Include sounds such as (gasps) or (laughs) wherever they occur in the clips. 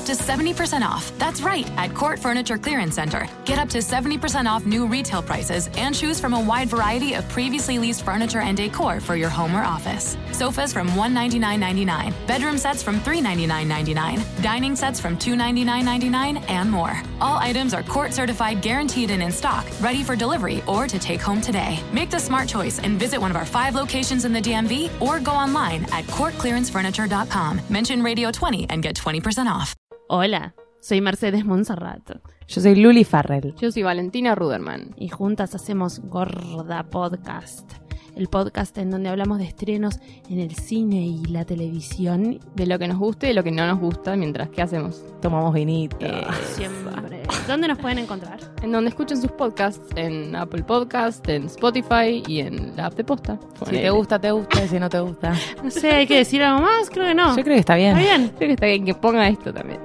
up to 70% off. That's right, at Court Furniture Clearance Center. Get up to 70% off new retail prices and choose from a wide variety of previously leased furniture and decor for your home or office. Sofas from $199.99, bedroom sets from $399.99, dining sets from $299.99, and more. All items are court certified, guaranteed, and in stock, ready for delivery or to take home today. Make the smart choice and visit one of our five locations in the DMV or go online at courtclearancefurniture.com. Mention Radio 20 and get 20% off. Hola, soy Mercedes Monserrat Yo soy Luli Farrell. Yo soy Valentina Ruderman. y juntas hacemos Gorda Podcast, el podcast en donde hablamos de estrenos en el cine y la televisión. De lo que nos gusta y de lo que no nos gusta, mientras que hacemos. Tomamos vinito. Eh, siempre. (laughs) ¿Dónde nos pueden encontrar? En donde escuchen sus podcasts, en Apple Podcast, en Spotify y en la app de posta. si te gusta, te gusta. y Si no te gusta. No sé, ¿hay que decir algo más? Creo que no. Yo creo que está bien. ¿Está bien? Creo que está bien que ponga esto también.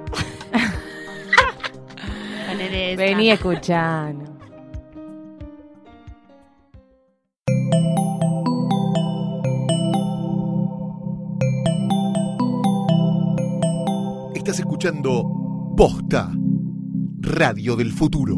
(laughs) Vení escuchando. Estás escuchando Posta, Radio del Futuro.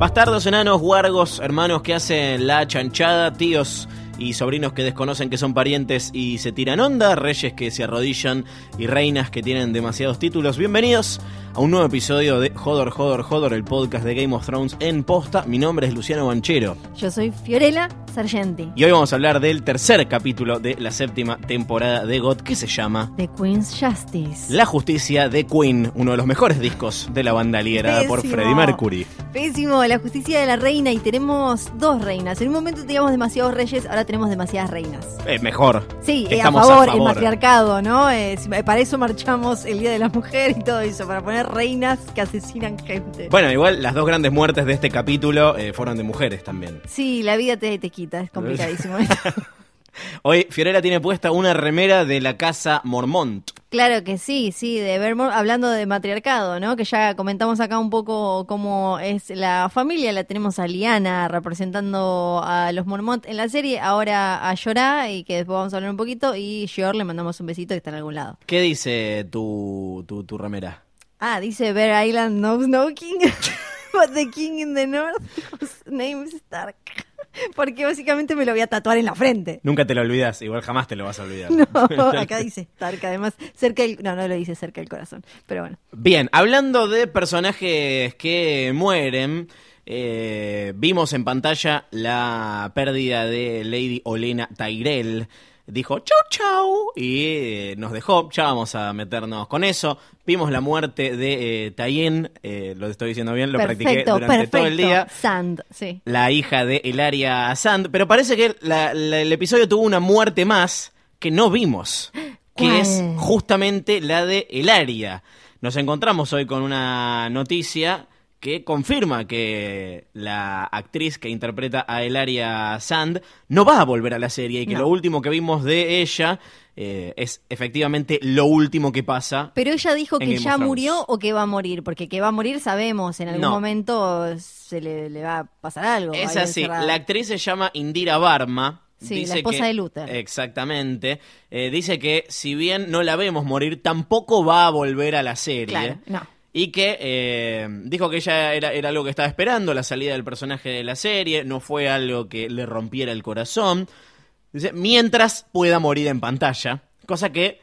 Bastardos, enanos, guargos, hermanos que hacen la chanchada, tíos y sobrinos que desconocen que son parientes y se tiran onda, reyes que se arrodillan y reinas que tienen demasiados títulos. Bienvenidos a un nuevo episodio de Jodor, Jodor, Jodor, el podcast de Game of Thrones en posta. Mi nombre es Luciano Banchero Yo soy Fiorella Sargenti, y hoy vamos a hablar del tercer capítulo de la séptima temporada de GOT que se llama de Queen's Justice. La Justicia de Queen, uno de los mejores discos de la banda liderada por. Freddie Mercury. Pésimo, la justicia de la reina y tenemos dos reinas. En un momento teníamos demasiados reyes, ahora tenemos demasiadas reinas. Eh, mejor. Sí, eh, a, favor, a el matriarcado, ¿no? Eh, para eso marchamos el Día de la Mujer y todo eso, para poner reinas que asesinan gente. Bueno, igual las dos grandes muertes de este capítulo eh, fueron de mujeres también. Sí, la vida te, te quita, es complicadísimo. (laughs) (laughs) Hoy Fiorella tiene puesta una remera de la casa Mormont. Claro que sí, sí, de Vermont, hablando de matriarcado, ¿no? Que ya comentamos acá un poco cómo es la familia, la tenemos a Liana representando a los Mormont en la serie, ahora a Jorah, y que después vamos a hablar un poquito, y Yor le mandamos un besito que está en algún lado. ¿Qué dice tu, tu, tu remera? Ah, dice Bear Island knows no king, (laughs) (laughs) but the king in the north, (laughs) whose name is Stark. (laughs) Porque básicamente me lo voy a tatuar en la frente. Nunca te lo olvidas, igual jamás te lo vas a olvidar. (laughs) No, (laughs) acá dice Stark, además, cerca del... No, no lo dice cerca del corazón, pero bueno. Bien, hablando de personajes que mueren, eh, vimos en pantalla la pérdida de Lady Olena Tyrell. Dijo chau chau y eh, nos dejó, ya vamos a meternos con eso. Vimos la muerte de eh, Tayen, eh, lo estoy diciendo bien, lo practiqué perfecto, durante perfecto. todo el día. Sand, sí. la hija de Elaria Sand, pero parece que la- la- el episodio tuvo una muerte más que no vimos, que ¿Cuál? es justamente la de Elaria. Nos encontramos hoy con una noticia que confirma que la actriz que interpreta a Elaria Sand no va a volver a la serie y que No. lo último que vimos de ella eh, es efectivamente lo último que pasa. Pero ella dijo que Game ya murió o que va a morir, porque que va a morir sabemos, en algún No. momento se le, le va a pasar algo. Es así, la actriz se llama Indira Barma. Sí, la esposa que- de Luther. Exactamente. Eh, dice que si bien no la vemos morir, tampoco va a volver a la serie. Claro, no. Y que eh, dijo que ella era, era algo que estaba esperando, la salida del personaje de la serie, no fue algo que le rompiera el corazón. Dice, mientras pueda morir en pantalla, cosa que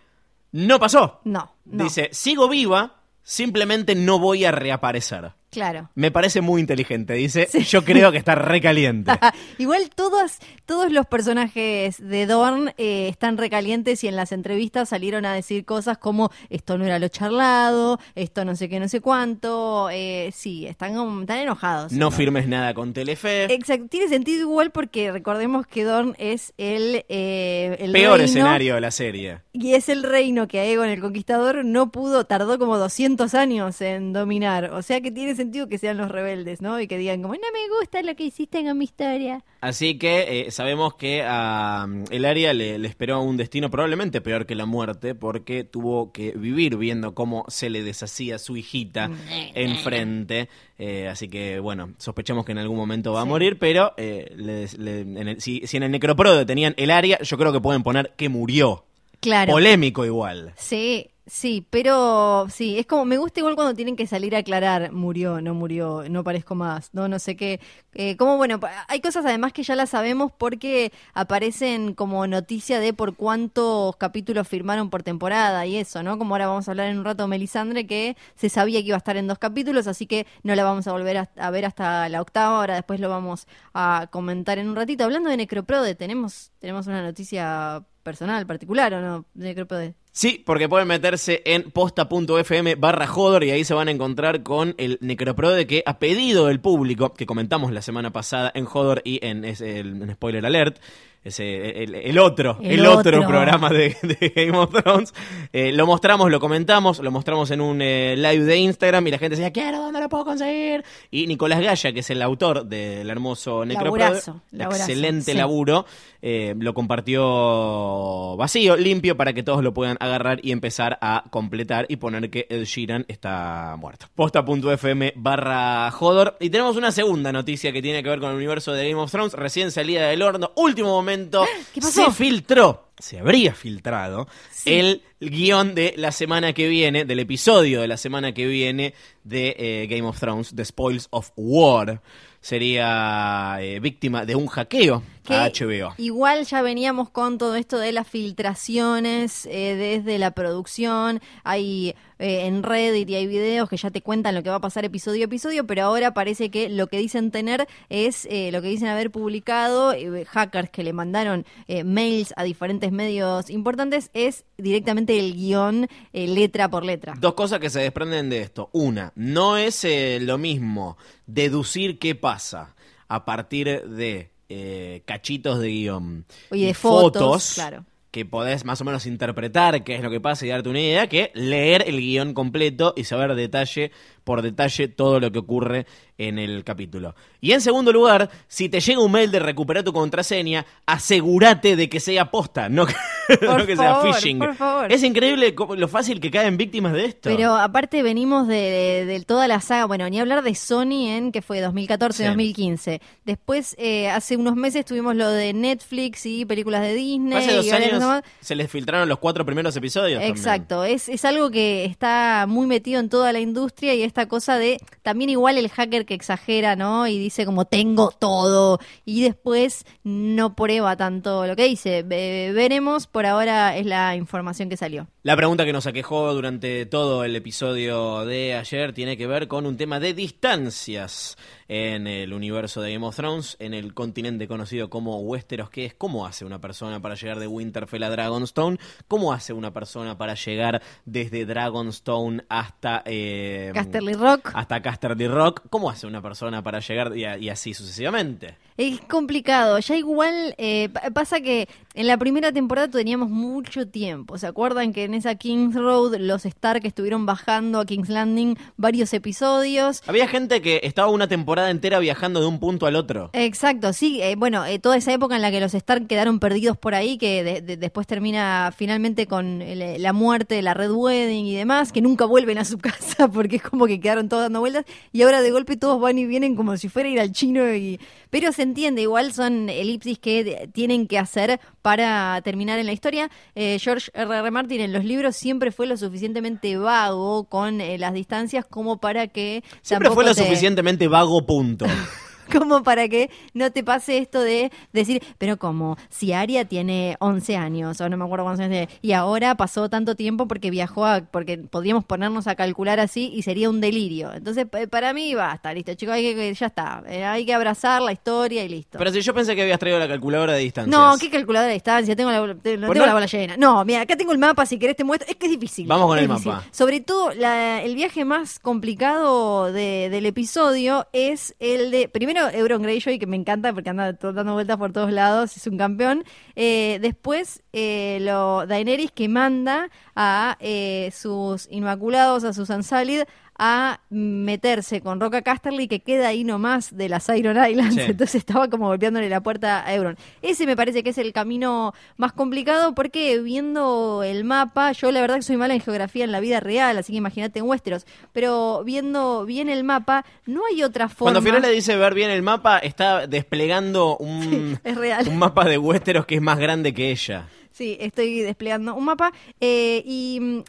no pasó. No, no. Dice, sigo viva, simplemente no voy a reaparecer. Claro. Me parece muy inteligente, dice, yo creo que está recaliente. (laughs) Igual todos, todos los personajes de Dorn eh, están recalientes y en las entrevistas salieron a decir cosas como esto no era lo charlado, esto no sé qué, no sé cuánto. eh, sí, están, están enojados. No firmes nada con Telefe. Exacto, tiene sentido igual porque recordemos que Dorn es el, eh, el Peor reino- escenario de la serie. Y es el reino que Aegon el Conquistador no pudo, tardó como 200 años en dominar. O sea que tiene sentido que sean los rebeldes, ¿no? Y que digan como, no me gusta lo que hiciste con mi historia. Así que eh, sabemos que a um, el área le, le esperó un destino probablemente peor que la muerte, porque tuvo que vivir viendo cómo se le deshacía su hijita enfrente. Eh, así que, bueno, sospechamos que en algún momento va a morir, pero eh, le- le- en el- si, si en el necroprode tenían el área, yo creo que pueden poner que murió. Claro. Polémico igual. Sí, sí, pero sí, es como, me gusta igual cuando tienen que salir a aclarar, murió, no murió, no parezco más, no, no sé qué. Eh, como bueno, hay cosas además que ya las sabemos porque aparecen como noticia de por cuántos capítulos firmaron por temporada y eso, ¿no? Como ahora vamos a hablar en un rato de Melisandre, que se sabía que iba a estar en dos capítulos, así que no la vamos a volver a, ver hasta la octava, ahora después lo vamos a comentar en un ratito. Hablando de Necroprode, tenemos, tenemos una noticia personal, particular, ¿o no? De Necroprode. Sí, porque pueden meterse en posta.fm barra Hodor y ahí se van a encontrar con el Necroprode que a pedido del público, que comentamos la semana pasada en Hodor y en, el- en Spoiler Alert, ese, el, el otro, el, El otro. otro. programa de, de Game of Thrones. Eh, lo mostramos, lo comentamos, lo mostramos en un eh, live de Instagram y la gente decía, quiero, ¿dónde lo puedo conseguir? Y Nicolás Gaya, que es el autor del hermoso Necroprode, Laburazo, laburazo, excelente sí. laburo, eh, lo compartió vacío, limpio, para que todos lo puedan agarrar y empezar a completar y poner que Ed Sheeran está muerto. Posta.fm barra Hodor. Y tenemos una segunda noticia que tiene que ver con el universo de Game of Thrones, recién salida del horno, último momento, (gasps) ¿Qué pasó? se filtró, se habría filtrado el guion de la semana que viene, del episodio de la semana que viene de eh, Game of Thrones, The Spoils of War. Sería eh, víctima de un hackeo Que a HBO. Igual ya veníamos con todo esto de las filtraciones eh, desde la producción. Hay eh, en Reddit y hay videos que ya te cuentan lo que va a pasar episodio a episodio, pero ahora parece que lo que dicen tener es eh, lo que dicen haber publicado eh, hackers que le mandaron eh, mails a diferentes medios importantes es directamente el guion eh, letra por letra. Dos cosas que se desprenden de esto. Una, no es eh, lo mismo deducir qué pasa a partir de eh, cachitos de guion Oye, y de fotos, claro. que podés más o menos interpretar qué es lo que pasa y darte una idea, que leer el guion completo y saber detalle por detalle todo lo que ocurre en el capítulo. Y en segundo lugar, si te llega un mail de recuperar tu contraseña, asegúrate de que sea posta, no que, (laughs) Por no que sea phishing. por favor. Es increíble lo fácil que caen víctimas de esto. Pero aparte venimos de, de- de toda la saga, bueno, ni hablar de Sony en que fue 2014-2015. Después, eh, hace unos meses tuvimos lo de Netflix y películas de Disney. Hace dos y años se les filtraron los cuatro primeros episodios. Exacto, es, es algo que está muy metido en toda la industria y esta cosa de también igual el hacker que exagera, ¿no? Y dice como tengo todo y después no prueba tanto lo que dice. Ve- veremos, por ahora es la información que salió. La pregunta que nos aquejó durante todo el episodio de ayer tiene que ver con un tema de distancias en el universo de Game of Thrones, en el continente conocido como Westeros, que es cómo hace una persona para llegar de Winterfell a Dragonstone, cómo hace una persona para llegar desde Dragonstone hasta... eh, Casterly Rock. Hasta Casterly Rock, cómo hace una persona para llegar y, así sucesivamente. Es complicado. Ya igual eh, pa- pasa que en la primera temporada teníamos mucho tiempo. ¿Se acuerdan que en esa Kings Road los Stark estuvieron bajando a King's Landing varios episodios? Había gente que estaba una temporada entera viajando de un punto al otro. Exacto, sí. eh, bueno, eh, toda esa época en la que los Stark quedaron perdidos por ahí, que de- de- después termina finalmente con el- la muerte de la Red Wedding y demás, que nunca vuelven a su (laughs) casa porque es como que quedaron todos dando vueltas y ahora de golpe todos van y vienen como si fuera a ir al chino y pero se entiende, igual son elipsis que tienen que hacer para terminar en la historia. Eh, George R. R. Martin en los libros siempre fue lo suficientemente vago con eh, las distancias como para que Siempre fue lo te- suficientemente vago punto. (laughs) (laughs) como para que no te pase esto de decir, pero como si Aria tiene 11 años, o no me acuerdo cuántos años tiene, y ahora pasó tanto tiempo porque viajó a, porque podríamos ponernos a calcular así y sería un delirio. Entonces, pa- para mí basta, listo, chicos, hay que, ya está, eh, hay que abrazar la historia y listo. Pero si yo pensé que habías traído la calculadora de distancias. no, qué calculadora de distancia, tengo la, te- no Pues tengo no- la bola llena. No, mira, acá tengo el mapa, si querés te muestro. Es que es difícil. Vamos con el difícil. mapa. Sobre todo, la- el viaje más complicado de- del episodio es el de, primero, Euron Greyjoy, que me encanta porque anda dando vueltas por todos lados, es un campeón. Eh, después, eh, lo, Daenerys que manda a eh, sus Inmaculados, a sus Unsullied, a meterse con Roca Casterly que queda ahí nomás de las Iron Islands, Sí. (laughs) entonces estaba como golpeándole la puerta a Euron. Ese me parece que es el camino más complicado porque viendo el mapa, yo la verdad que soy mala en geografía en la vida real, así que imagínate en Westeros, pero viendo bien el mapa, no hay otra forma. Cuando Fiorella dice ver bien el mapa, está desplegando un, (laughs) es real. un mapa de Westeros que es más grande que ella. Sí, estoy desplegando un mapa eh, y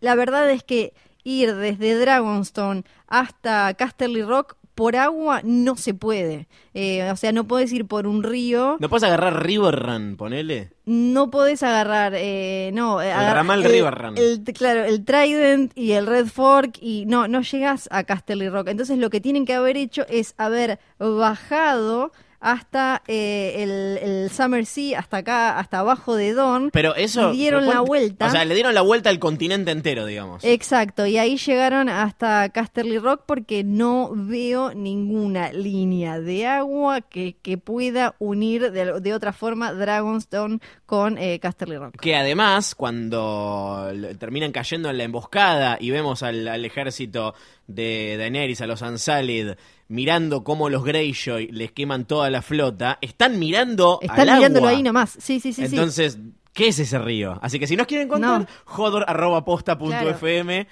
la verdad es que ir desde Dragonstone hasta Casterly Rock por agua no se puede. Eh, o sea, no puedes ir por un río, ¿No puedes agarrar River Run, ponele? no podés agarrar, eh, no, eh, agar- ramal River Run. el- claro, el Trident y el Red Fork y no, no llegas a Casterly Rock. Entonces lo que tienen que haber hecho es haber bajado hasta eh, el, el Summer Sea, hasta acá, hasta abajo de Dawn. Pero eso... y dieron la ¿cuánto- vuelta. O sea, le dieron la vuelta al continente entero, digamos. Exacto, y ahí llegaron hasta Casterly Rock porque no veo ninguna línea de agua que, que pueda unir de, de otra forma Dragonstone con eh, Casterly Rock. Que además, cuando terminan cayendo en la emboscada y vemos al, al ejército de Daenerys, a los Unsullied, mirando cómo los Greyjoy les queman toda la flota, están mirando Están al mirándolo agua. ahí nomás. Sí, sí, sí, sí. Entonces, ¿qué es ese río? Así que si nos quieren contar, No. jodor.posta.fm.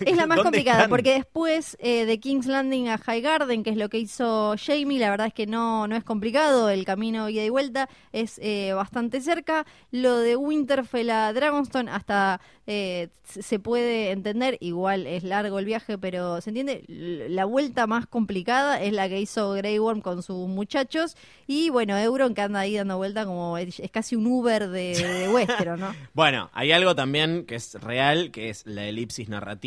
Es la (laughs) más ¿dónde complicada, están? porque después eh, de King's Landing a High Garden, que es lo que hizo Jamie, la verdad es que no, no es complicado, el camino ida y vuelta es eh, bastante cerca. Lo de Winterfell a Dragonstone hasta eh, se puede entender, igual es largo el viaje, pero se entiende. La vuelta más complicada es la que hizo Grey Worm con sus muchachos, y bueno, Euron que anda ahí dando vuelta como es, es casi un Uber de, de (laughs) Westeros, ¿no? Bueno, hay algo también que es real, que es la elipsis narrativa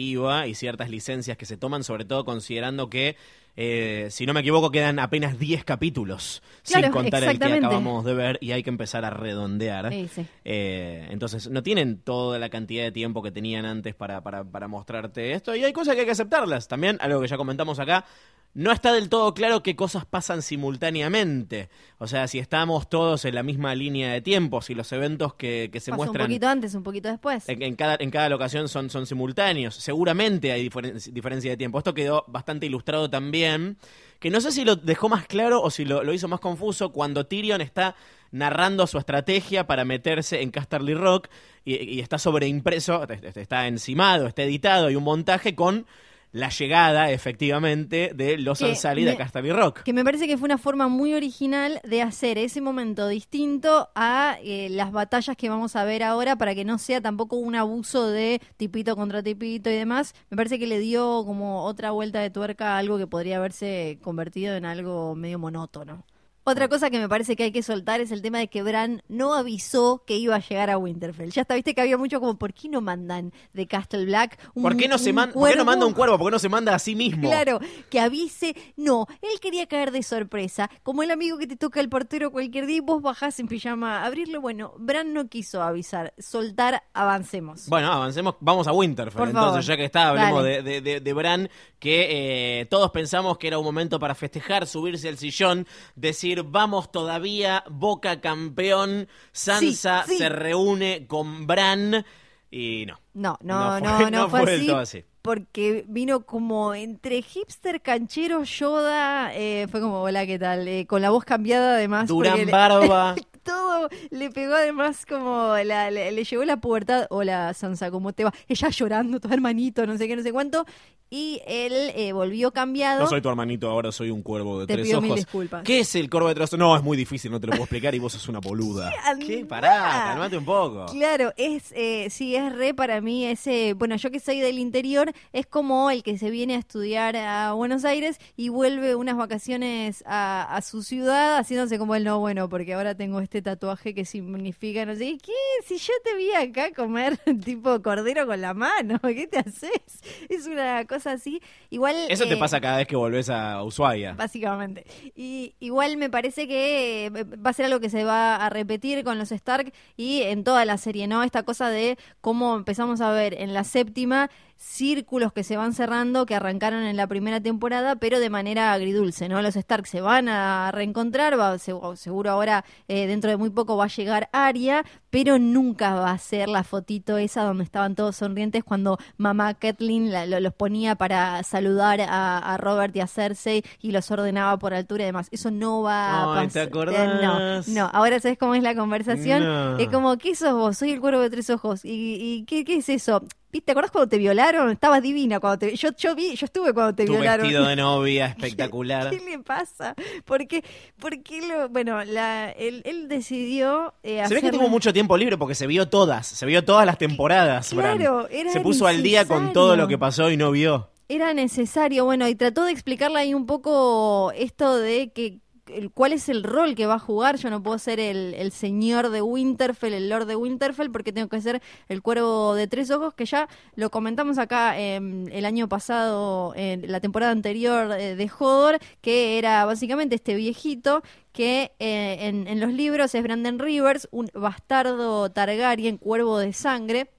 y ciertas licencias que se toman, sobre todo considerando que, eh, si no me equivoco, quedan apenas 10 capítulos Claro, sin contar el que acabamos de ver y hay que empezar a redondear. Sí, sí. Eh, entonces, no tienen toda la cantidad de tiempo que tenían antes para, para, para mostrarte esto y hay cosas que hay que aceptarlas. También, algo que ya comentamos acá, no está del todo claro qué cosas pasan simultáneamente. O sea, si estamos todos en la misma línea de tiempo, si los eventos que, que se Pasa un muestran poquito antes, un poquito después. en, en cada, en cada locación son, son simultáneos. Seguramente hay diferen- diferencia de tiempo. Esto quedó bastante ilustrado también. Que no sé si lo dejó más claro o si lo, hizo más confuso cuando Tyrion está narrando su estrategia para meterse en Casterly Rock y, y está sobreimpreso, está encimado, está editado y un montaje con la llegada, efectivamente, de los Que Unsullied a me- Casterly Rock. Que me parece que fue una forma muy original de hacer ese momento distinto a eh, las batallas que vamos a ver ahora para que no sea tampoco un abuso de tipito contra tipito y demás. Me parece que le dio como otra vuelta de tuerca a algo que podría haberse convertido en algo medio monótono. Otra cosa que me parece que hay que soltar es el tema de que Bran no avisó que iba a llegar a Winterfell. Ya está, viste que había mucho como, ¿por qué no mandan de Castle Black un ¿Por qué no, se man- por qué no manda un cuervo? ¿Por qué no se manda a sí mismo? Claro, que avise. No, él quería caer de sorpresa. Como el amigo que te toca el portero cualquier día y vos bajás en pijama a abrirle. Bueno, Bran no quiso avisar. Soltar, avancemos. Bueno, avancemos, vamos a Winterfell. Por Entonces, favor. ya que está, hablemos de, Dale. de, de- de Bran, que eh, todos pensamos que era un momento para festejar, subirse al sillón, decir, vamos todavía, Boca campeón, Sansa Sí, sí. se reúne con Bran, y no. No, no, No no, fue- no, no fue, fue del así. Porque vino como entre hipster, canchero, Yoda. eh, fue como, hola, ¿qué tal? Eh, con la voz cambiada además. Durán Barba. (laughs) todo le pegó además como la- le, le llegó la pubertad. Hola Sansa, ¿cómo te va? Ella llorando, tu hermanito, no sé qué, no sé cuánto. Y él eh, volvió cambiado. No soy tu hermanito, ahora soy un cuervo de Te tres pido mil ojos. disculpas. ¿Qué es el cuervo de tres ojos? No, es muy difícil, no te lo puedo explicar y vos sos una boluda. andá. ¿Qué? Pará, calmate un poco. Claro, es eh, sí, es re para mí ese, bueno, yo que soy del interior, es como el que se viene a estudiar a Buenos Aires y vuelve unas vacaciones a, a su ciudad haciéndose como el no, bueno, porque ahora tengo este tatuaje que significa, no sé, ¿qué? Si yo te vi acá comer (laughs) tipo cordero con la mano, (laughs) ¿qué te haces? Es una cosa así. Igual... Eso te eh, pasa cada vez que volvés a Ushuaia. Básicamente. Y igual me parece que eh, va a ser algo que se va a repetir con los Stark y en toda la serie, ¿no? Esta cosa de cómo empezamos a ver en la séptima círculos que se van cerrando que arrancaron en la primera temporada, pero de manera agridulce, ¿no? Los Stark se van a reencontrar, va, se- seguro ahora eh, dentro de muy poco va a llegar Arya, pero nunca va a ser la fotito esa donde estaban todos sonrientes cuando mamá Kathleen la- lo- los ponía para saludar a, a Robert y a Cersei y los ordenaba por altura y demás. Eso no va a pasar. ¿te acordás? No, no, ahora sabes cómo es la conversación. No. Es como, ¿qué sos vos? Soy el cuervo de tres ojos. ¿Y, y qué, qué es eso? ¿Viste? ¿Te acordás cuando te violaron? Estabas divina cuando te... Yo, yo vi, yo estuve cuando te Tu violaron. vestido de (laughs) novia espectacular. ¿Qué le pasa? ¿Por qué, por qué lo...? Bueno, la, él, él decidió eh, Se ve que tuvo mucho tiempo libre porque se vio todas, se vio todas las temporadas. Bran. Claro, era se puso al día con todo lo que pasó y no vio. Era necesario, bueno, y trató de explicarle ahí un poco esto de que cuál es el rol que va a jugar. Yo no puedo ser el, el señor de Winterfell, el lord de Winterfell, porque tengo que ser el cuervo de tres ojos, que ya lo comentamos acá em, el año pasado, en la temporada anterior eh, de Hodor, que era básicamente este viejito que eh, en, en los libros es Brandon Rivers, un bastardo Targaryen, cuervo de sangre,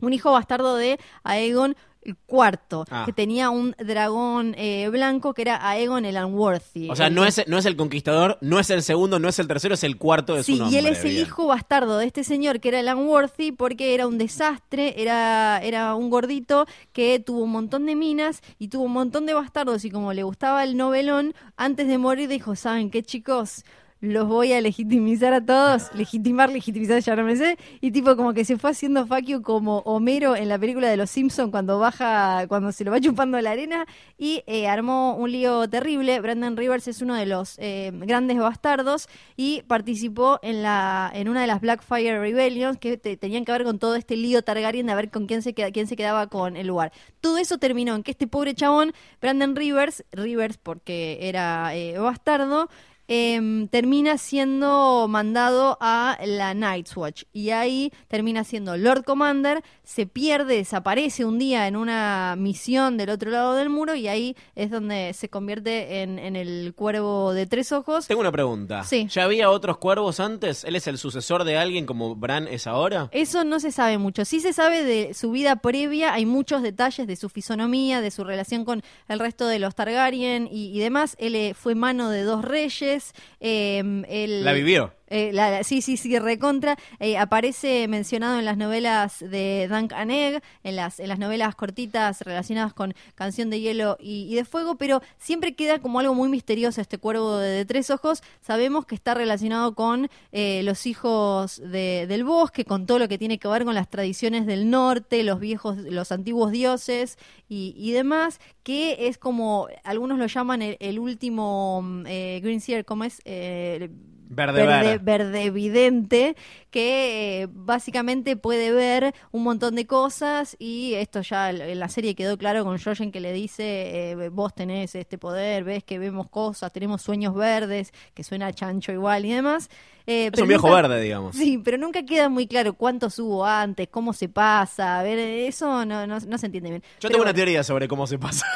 un hijo bastardo de Aegon el cuarto, Ah. que tenía un dragón eh, blanco que era Aegon el Unworthy. O sea, El- no es, no es el conquistador, no es el segundo, no es el tercero, es el cuarto de Sí, su nombre. y él es el hijo bastardo de este señor que era el Unworthy porque era un desastre, era, era un gordito que tuvo un montón de minas y tuvo un montón de bastardos y como le gustaba el novelón, antes de morir dijo, ¿saben qué chicos? Los voy a legitimizar a todos, legitimar, legitimizar, ya no me sé, y tipo como que se fue haciendo faquio como Homero en la película de los Simpson cuando baja, cuando se lo va (laughs) chupando la arena, y eh, armó un lío terrible. Brandon Rivers es uno de los eh, grandes bastardos y participó en la en una de las Blackfire Rebellions que te- tenían que ver con todo este lío Targaryen de ver con quién se queda, quién se quedaba con el lugar. Todo eso terminó en que este pobre chabón, Brandon Rivers, Rivers porque era eh, bastardo, em, termina siendo mandado a la Night's Watch y ahí termina siendo Lord Commander, se pierde, desaparece un día en una misión del otro lado del muro y ahí es donde se convierte en, en el cuervo de tres ojos. Tengo una pregunta. Sí. ¿Ya había otros cuervos antes? ¿Él es el sucesor de alguien como Bran es ahora? Eso no se sabe mucho. Sí se sabe de su vida previa, hay muchos detalles de su fisonomía, de su relación con el resto de los Targaryen y, y demás. Él eh, fue mano de dos reyes. Él- La vivió. Eh, la- sí, sí, sí, recontra. Eh, aparece mencionado en las novelas de Dunk and Egg, en las, en las novelas cortitas relacionadas con Canción de Hielo y, y de Fuego, pero siempre queda como algo muy misterioso este cuervo de, tres ojos. Sabemos que está relacionado con eh, los hijos de- del bosque, con todo lo que tiene que ver con las tradiciones del norte, los viejos, los antiguos dioses y, demás, que es como, algunos lo llaman el, el último mm, eh, Green Seer, ¿cómo es? Verde, verde, verde. que eh, básicamente puede ver un montón de cosas y esto ya en la serie quedó claro con Jojen que le dice eh, vos tenés este poder, ves que vemos cosas, tenemos sueños verdes, que suena a chancho igual y demás. Eh, Es pero un viejo nunca- verde, digamos. Sí, pero nunca queda muy claro cuántos hubo antes, cómo se pasa, a ver, eso no, no, no se entiende bien. Yo Pero tengo una teoría sobre cómo se pasa.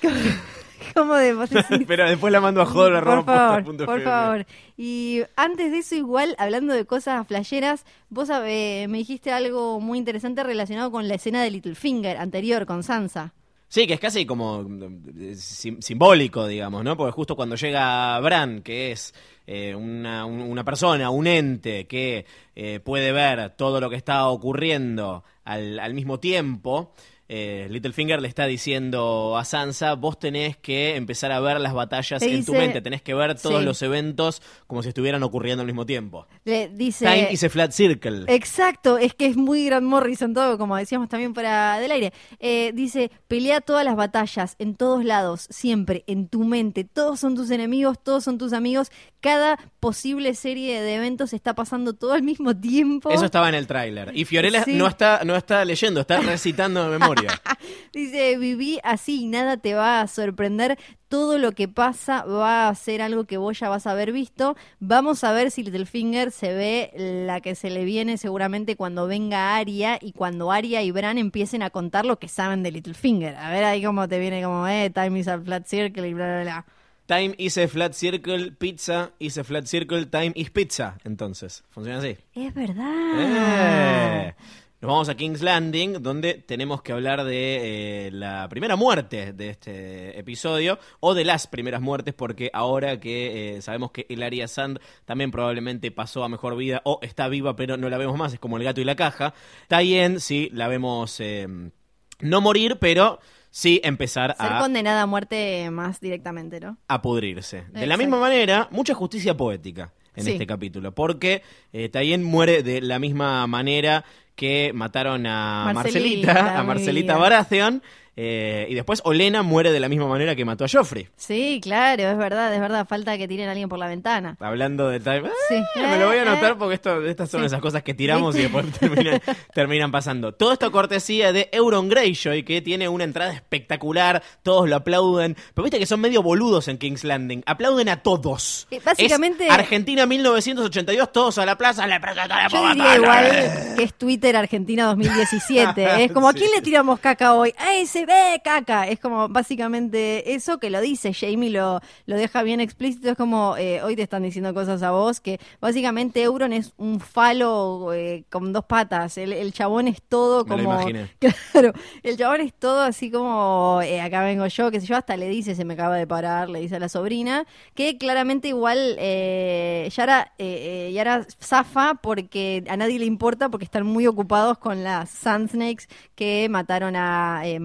(laughs) (laughs) ¿Cómo de vos decís? (laughs) Pero después la mando a joder Por favor, punto por FM. favor. Y antes de eso, igual, hablando de cosas flasheras, vos eh, me dijiste algo muy interesante relacionado con la escena de Littlefinger anterior, con Sansa. Sí, que es casi como eh, sim- simbólico, digamos, ¿no? Porque justo cuando llega Bran, que es eh, una, un- una persona, un ente que eh, puede ver todo lo que está ocurriendo al, al mismo tiempo, eh, Littlefinger le está diciendo a Sansa, vos tenés que empezar a ver las batallas en tu mente, tenés que ver todos Sí. los eventos como si estuvieran ocurriendo al mismo tiempo. Le dice... Time is a flat circle. Exacto, es que es muy Grant Morrison todo, como decíamos también fuera del aire. Eh, dice, pelea todas las batallas, en todos lados, siempre, en tu mente. Todos son tus enemigos, todos son tus amigos. Cada posible serie de eventos está pasando todo al mismo tiempo. Eso estaba en el tráiler. Y Fiorella Sí. no está, no está leyendo, está recitando de memoria. (laughs) Dice, viví así y nada te va a sorprender. Todo lo que pasa va a ser algo que vos ya vas a haber visto. Vamos a ver si Littlefinger se ve la que se le viene seguramente cuando venga Aria y cuando Aria y Bran empiecen a contar lo que saben de Littlefinger. A ver ahí cómo te viene como, eh, time is a flat circle y bla, bla, bla. Time is a flat circle, pizza is a flat circle, time is pizza. Entonces, funciona así. Es verdad. Eh. Nos vamos a King's Landing, donde tenemos que hablar de eh, la primera muerte de este episodio, o de las primeras muertes, porque ahora que eh, sabemos que Hilaria Sand también probablemente pasó a mejor vida, o está viva pero no la vemos más, es como el gato y la caja, bien sí, la vemos eh, no morir, pero sí empezar Ser a condenada a muerte más directamente, ¿no? a pudrirse. De la misma manera, mucha justicia poética en Sí. este capítulo, porque eh, Tayen muere de la misma manera que mataron a Marcelita, Marcelita, a Marcelita. Baratheon, eh, y después Olena muere de la misma manera que mató a Joffrey. Sí, claro, es verdad, es verdad. Falta que tiren a alguien por la ventana. Hablando de Time. Sí. me lo voy a Eh, anotar eh. porque esto, estas son Sí. esas cosas que tiramos y después terminan, (laughs) terminan pasando. Todo esto cortesía de Euron Greyjoy, que tiene una entrada espectacular, todos lo aplauden. Pero viste que son medio boludos en King's Landing. Aplauden a todos. Eh, básicamente- Es Argentina 1982, todos a la plaza, le presentaremos Yo diría igual que es Twitter Argentina 2017. (laughs) Es como, ¿a Sí. quién le tiramos caca hoy? ¡A ese ve caca! Es como básicamente eso que lo dice. Jamie lo, lo deja bien explícito. Es como, eh, hoy te están diciendo cosas a vos, que básicamente Euron es un falo eh, con dos patas. El, el chabón es todo Me lo como... imaginé. (laughs) Claro, el chabón es todo así como, eh, acá vengo yo, que sé yo, hasta le dice, se me acaba de parar, le dice a la sobrina, que claramente igual eh, Yara, eh, eh, Yara zafa porque a nadie le importa porque están muy ocupados con las Sand Snakes que mataron a eh,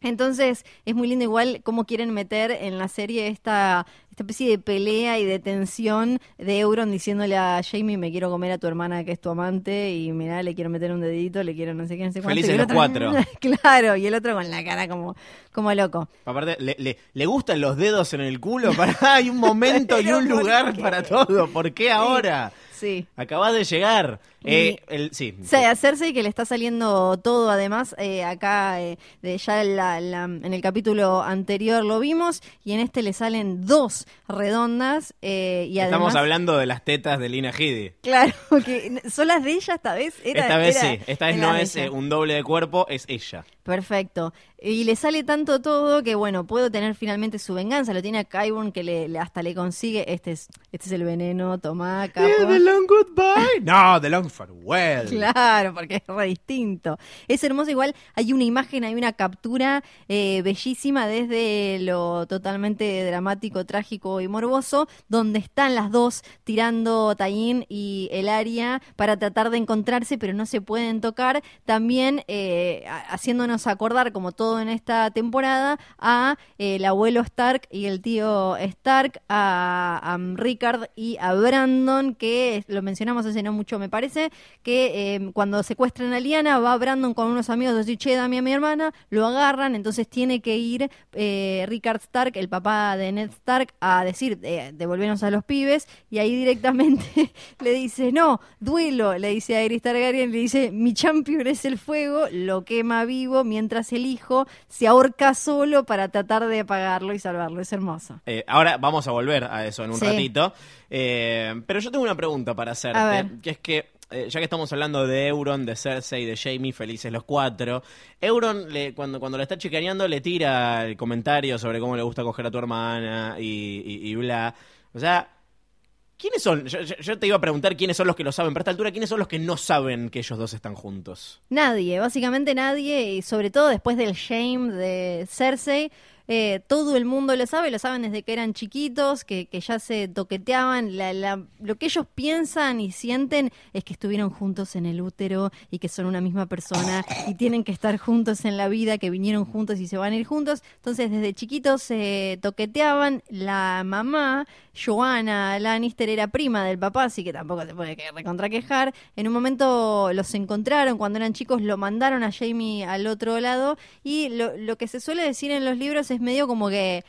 Entonces es muy lindo igual cómo quieren meter en la serie esta, esta especie de pelea y de tensión de Euron diciéndole a Jamie me quiero comer a tu hermana que es tu amante y mirá le quiero meter un dedito, le quiero no sé qué, no sé cuánto. Felices los otro- cuatro. (laughs) claro, y el otro con la cara como, como loco. Aparte, le, le- le gustan los dedos en el culo. (laughs) Para, hay un momento y un ¿por lugar para todo. ¿Por qué ahora? Sí. Acabas de llegar. Eh, el, sí. O sea, a Cersei que le está saliendo todo, además, eh, acá eh, de ya la- la- en el capítulo anterior lo vimos, y en este le salen dos redondas, eh, y Estamos además... hablando de las tetas de Lina Headey. Claro, (laughs) que son las de ella esta vez. Era- Esta vez era- sí, esta vez no es eh, un doble de cuerpo, es ella. Perfecto. Y le sale tanto todo que, bueno, puedo tener finalmente su venganza. Lo tiene a Qyburn que le, le- hasta le consigue. Este es, este es el veneno, tomá, capo. the long goodbye. No, the long farewell. Claro, porque es re distinto. Es hermoso, igual hay una imagen, hay una captura eh, bellísima desde lo totalmente dramático, trágico y morboso, donde están las dos tirando Taín y el área para tratar de encontrarse, pero no se pueden tocar. También eh, a- haciéndonos acordar, como todo en esta temporada, a eh, el abuelo Stark y el tío Stark, a, a Rickard y a Brandon, que lo mencionamos hace no mucho, me parece, que eh, cuando secuestran a Liana, va Brandon con unos amigos decir, che, dame a mi hermana, lo agarran, entonces tiene que ir eh, Rickard Stark, el papá de Ned Stark, a decir, devolvernos a los pibes, y ahí directamente (laughs) le dice, no, duelo, le dice a Aerys Targaryen, le dice, mi champion es el fuego, lo quema vivo, mientras el hijo se ahorca solo para tratar de apagarlo y salvarlo, es hermoso. Eh, ahora vamos a volver a eso en un Sí. ratito. Eh, pero yo tengo una pregunta para hacerte. Que es que, eh, ya que estamos hablando de Euron, de Cersei, de Jamie, felices los cuatro. Euron, le, cuando, cuando le está chicaneando, le tira el comentario sobre cómo le gusta coger a tu hermana y, y- y bla. O sea. ¿Quiénes son? Yo, yo- te iba a preguntar quiénes son los que lo saben, pero a esta altura, ¿quiénes son los que no saben que ellos dos están juntos? Nadie, básicamente nadie, y sobre todo después del shame de Cersei, eh, todo el mundo lo sabe, lo saben desde que eran chiquitos, que, que ya se toqueteaban. La, la- lo que ellos piensan y sienten es que estuvieron juntos en el útero y que son una misma persona y tienen que estar juntos en la vida, que vinieron juntos y se van a ir juntos. Entonces, desde chiquitos se toqueteaban. La mamá, Joanna Lannister, era prima del papá, así que tampoco se puede que recontraquejar. En un momento los encontraron cuando eran chicos, lo mandaron a Jamie al otro lado. Y lo, lo que se suele decir en los libros es medio como que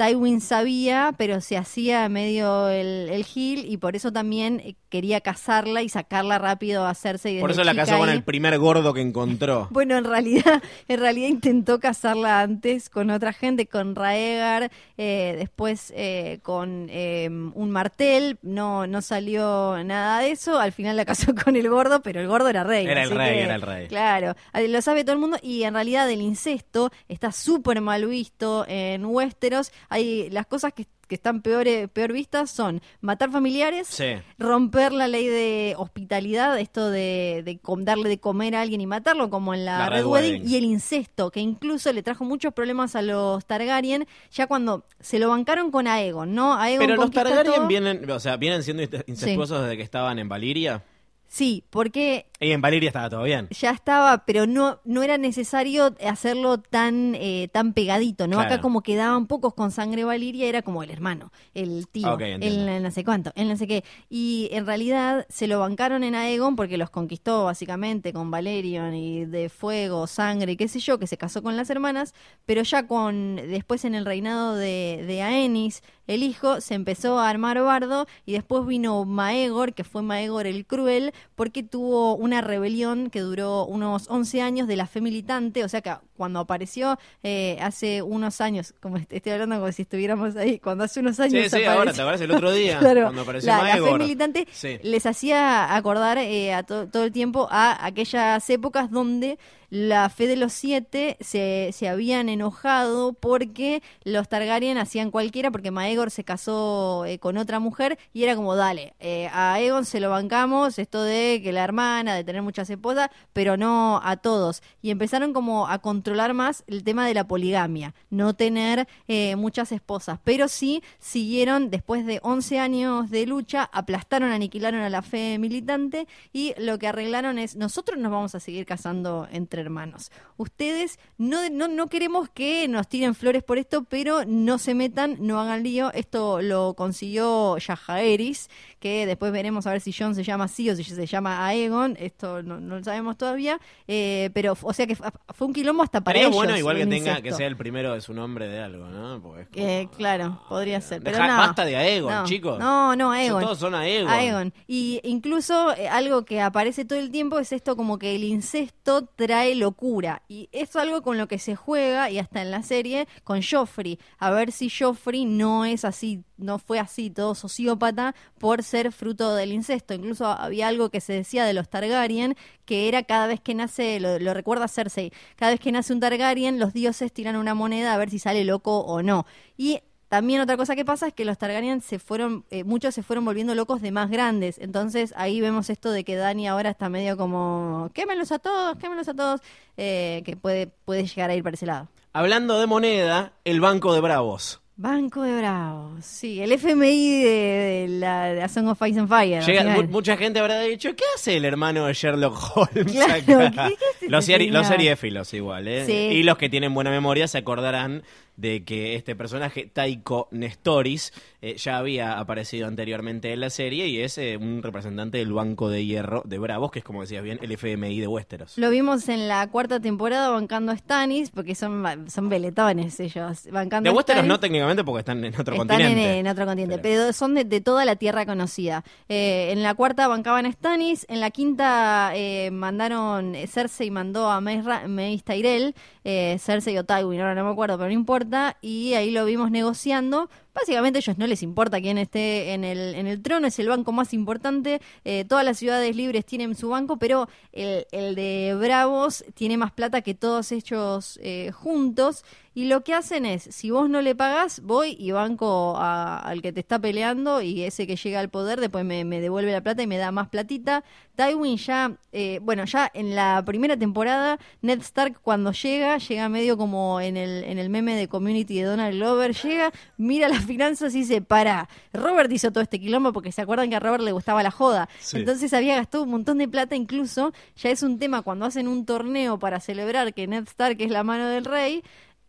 Tywin sabía, pero se hacía medio el, el gil y por eso también eh, quería casarla y sacarla rápido a Cersei. Por desde eso la casó con el primer gordo que encontró. (laughs) Bueno, en realidad, en realidad intentó casarla antes con otra gente, con Raegar, eh, después eh, con eh, un martel, no, no salió nada de eso, al final la casó (laughs) con el gordo, pero el gordo era rey. Era el rey, que, era el rey. Claro, lo sabe todo el mundo y en realidad el incesto está súper mal visto en Westeros, hay las cosas que que están peor, peor vistas son matar familiares, Sí. romper la ley de hospitalidad, esto de, de com- darle de comer a alguien y matarlo, como en la, La Red, Red Wedding, Wedding. y el incesto, que incluso le trajo muchos problemas a los Targaryen, ya cuando se lo bancaron con Aegon, ¿no? Aegon Pero los Targaryen todo. vienen, o sea, vienen siendo ince- incestuosos desde que estaban en Valiria. Sí, porque Y en Valiria estaba todo bien. ya estaba, pero no, no era necesario hacerlo tan, eh, tan pegadito, ¿no? Claro. Acá como quedaban pocos con sangre Valiria, era como el hermano, el tío, Ok, entiendo. el, el no sé cuánto, el no sé qué. Y en realidad se lo bancaron en Aegon porque los conquistó básicamente con Valerion y de fuego, sangre, qué sé yo, que se casó con las hermanas, pero ya con, después en el reinado de, de Aenys, el hijo, se empezó a armar bardo y después vino Maegor, que fue Maegor el Cruel, porque tuvo una rebelión que duró unos 11 años de la fe militante, o sea que cuando apareció eh, hace unos años, como est- estoy hablando como si estuviéramos ahí, cuando hace unos años Sí, sí, apareció- ahora, ¿te acuerdas el otro día? (laughs) Claro, cuando apareció la, la fe Maegor. militante Sí. les hacía acordar eh, a to- todo el tiempo a aquellas épocas donde la fe de los siete se, se habían enojado porque los Targaryen hacían cualquiera, porque Maegor se casó eh, con otra mujer y era como, dale, eh, a Aegon se lo bancamos, esto de que la hermana, de tener muchas esposas, pero no a todos. Y empezaron como a controlar más el tema de la poligamia, no tener eh, muchas esposas, pero sí siguieron después de 11 años de lucha, aplastaron, aniquilaron a la fe militante y lo que arreglaron es, nosotros nos vamos a seguir casando entre hermanos. Ustedes no, no, no queremos que nos tiren flores por esto, pero no se metan, no hagan lío. Esto lo consiguió Yajaeris, que después veremos a ver si John se llama así o si se llama Aegon, esto no, no lo sabemos todavía, eh, pero o sea que fue fue un quilombo hasta para Sería ellos. bueno igual que tenga que sea el primero de su nombre de algo, ¿no? Como- Eh, claro, podría ser. Pero Deja- no. basta de Aegon, No. chicos. No, no, Aegon. todos son Aegon. Aegon. Y incluso eh, algo que aparece todo el tiempo es esto como que el incesto trae locura. Y es algo con lo que se juega, y hasta en la serie, con Joffrey. A ver si Joffrey no es así, no fue así todo sociópata por ser fruto del incesto. Incluso había algo que se decía de los Targaryen, que era cada vez que nace, lo, recuerda Cersei, cada vez que nace un Targaryen, los dioses tiran una moneda a ver si sale loco o no. Y también otra cosa que pasa es que los Targaryen se fueron, eh, muchos se fueron volviendo locos de más grandes. Entonces ahí vemos esto de que Dani ahora está medio como, quémelos a todos, quémelos a todos, eh, que puede, puede llegar a ir para ese lado. Hablando de moneda, el Banco de Bravos. Banco de Bravos, sí, el FMI de, de la de A Song of Ice and Fire. Llega- mu- mucha gente habrá dicho, ¿qué hace el hermano de Sherlock Holmes Claro, acá?" ¿qué- qué es los, este los seriéfilos igual, ¿eh? Sí. Y los que tienen buena memoria se acordarán de que este personaje, Taiko Nestoris, eh, ya había aparecido anteriormente en la serie y es eh, un representante del Banco de Hierro de Bravos, que es como decías bien, el FMI de Westeros. Lo vimos en la cuarta temporada bancando a Stannis, porque son, son veletones ellos. Bancando De Westeros Stannis. no técnicamente porque están en otro Están continente. en otro continente, Pero- pero, son de, de toda la tierra conocida. Eh, en la cuarta bancaban a Stannis, en la quinta eh, mandaron, Cersei mandó a Mace Tyrell, Cersei o Tywin, ahora no me acuerdo, pero no importa, y ahí lo vimos negociando. Básicamente a ellos no les importa quién esté en el, en el trono, es el banco más importante, eh, todas las ciudades libres tienen su banco, pero el, el de Bravos tiene más plata que todos ellos eh, juntos. Y lo que hacen es, si vos no le pagás, voy y banco al que te está peleando y ese que llega al poder después me, me devuelve la plata y me da más platita. Tywin ya, eh, bueno, ya en la primera temporada, Ned Stark cuando llega, llega medio como en el, en el meme de Community de Donald Glover, llega, mira las finanzas y dice, para, Robert hizo todo este quilombo porque se acuerdan que a Robert le gustaba la joda. Sí. Entonces había gastado un montón de plata, incluso ya es un tema cuando hacen un torneo para celebrar que Ned Stark es la mano del rey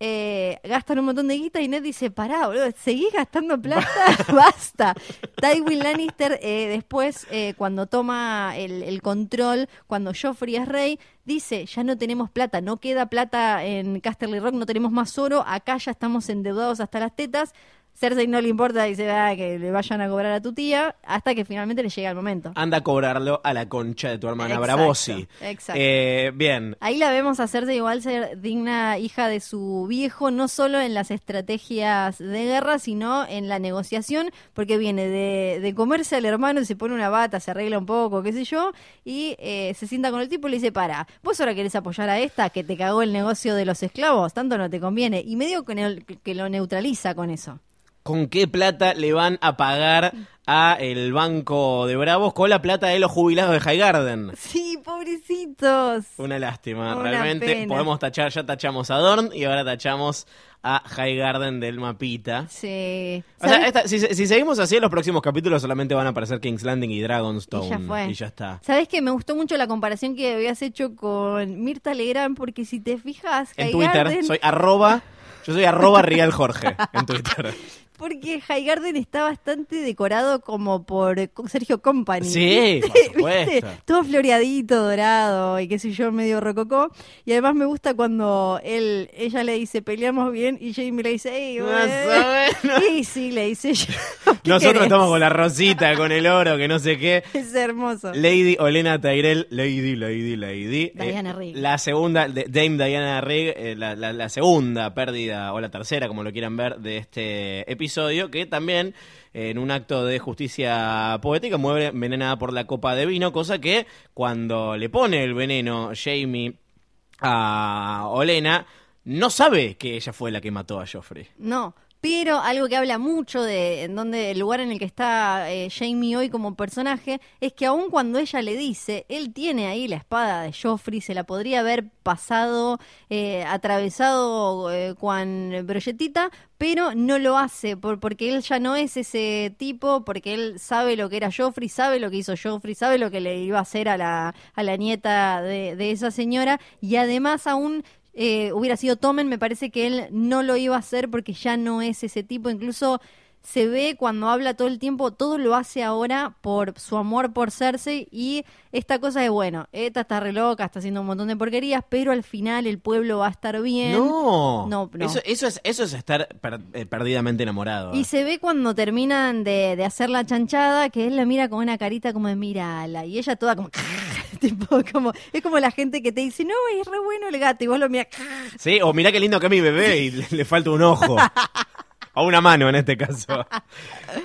eh, gastan un montón de guita y Ned dice, pará, boludo, seguís gastando plata, (laughs) (laughs) basta. Tywin Lannister eh, después, eh, cuando toma el, el control, cuando Joffrey es rey, dice, ya no tenemos plata, no queda plata en Casterly Rock, no tenemos más oro, acá ya estamos endeudados hasta las tetas. Cersei no le importa, dice, ah, que le vayan a cobrar a tu tía, hasta que finalmente le llega el momento. Anda a cobrarlo a la concha de tu hermana Exacto, Bravosi. exacto. Eh, bien. Ahí la vemos hacerse igual ser digna hija de su viejo, no solo en las estrategias de guerra, sino en la negociación, porque viene de, de comerse al hermano y se pone una bata, se arregla un poco, qué sé yo, y eh, se sienta con el tipo y le dice, para, vos ahora querés apoyar a esta que te cagó el negocio de los esclavos, tanto no te conviene, y medio que, que lo neutraliza con eso. Con qué plata le van a pagar a el banco de Bravos con la plata de los jubilados de High Garden. Sí, pobrecitos. Una lástima, Una realmente. pena. Podemos tachar, ya tachamos a Dorn y ahora tachamos a High Garden del mapita. Sí. O sea, si, si seguimos así en los próximos capítulos solamente van a aparecer King's Landing y Dragonstone. Y ya fue. y ya está. ¿Sabes que me gustó mucho la comparación que habías hecho con Mirta Legrand? Porque si te fijas, En High Twitter Garden- soy arroba, yo soy arroba Real Jorge en Twitter. (laughs) Porque High Garden está bastante decorado como por Sergio Company. Sí, (laughs) por ¿Viste? supuesto. Todo floreadito, dorado y qué sé yo, medio rococó. Y además me gusta cuando él, ella le dice, peleamos bien, y Jamie le dice, ey, Más bueno". o menos. (laughs) Y sí, le dice yo. ¿qué (laughs) Nosotros querés? estamos con la rosita, con el oro, que no sé qué. Es hermoso. Lady Olena Tyrell, Lady, Lady, Lady. Diana Eh, Rigg. La segunda, de- Dame Diana Rigg, eh, la, la- la segunda pérdida, o la tercera, como lo quieran ver, de este episodio, que también, en un acto de justicia poética, muere envenenada por la copa de vino, cosa que cuando le pone el veneno Jamie a Olena, no sabe que ella fue la que mató a Joffrey. No, pero algo que habla mucho de en donde el lugar en el que está eh, Jamie hoy como personaje es que aun cuando ella le dice, él tiene ahí la espada de Joffrey, se la podría haber pasado, eh, atravesado eh, con brolletita, pero no lo hace por, porque él ya no es ese tipo, porque él sabe lo que era Joffrey, sabe lo que hizo Joffrey, sabe lo que le iba a hacer a la, a la nieta de, de esa señora y además aún eh, hubiera sido Tomen, me parece que él no lo iba a hacer porque ya no es ese tipo. Incluso se ve cuando habla todo el tiempo, todo lo hace ahora por su amor por Cersei y esta cosa de, bueno, esta está re loca, está haciendo un montón de porquerías, pero al final el pueblo va a estar bien. No, No, no. Eso, eso, es, eso es estar per- eh, perdidamente enamorado. Y se ve cuando terminan de, de hacer la chanchada que él la mira con una carita como de mírala y ella toda como... tipo, (laughs) como es como la gente que te dice, no, es re bueno el gato y vos lo miras... Sí, o mirá qué lindo que es mi bebé y le, le falta un ojo. (laughs) o una mano en este caso.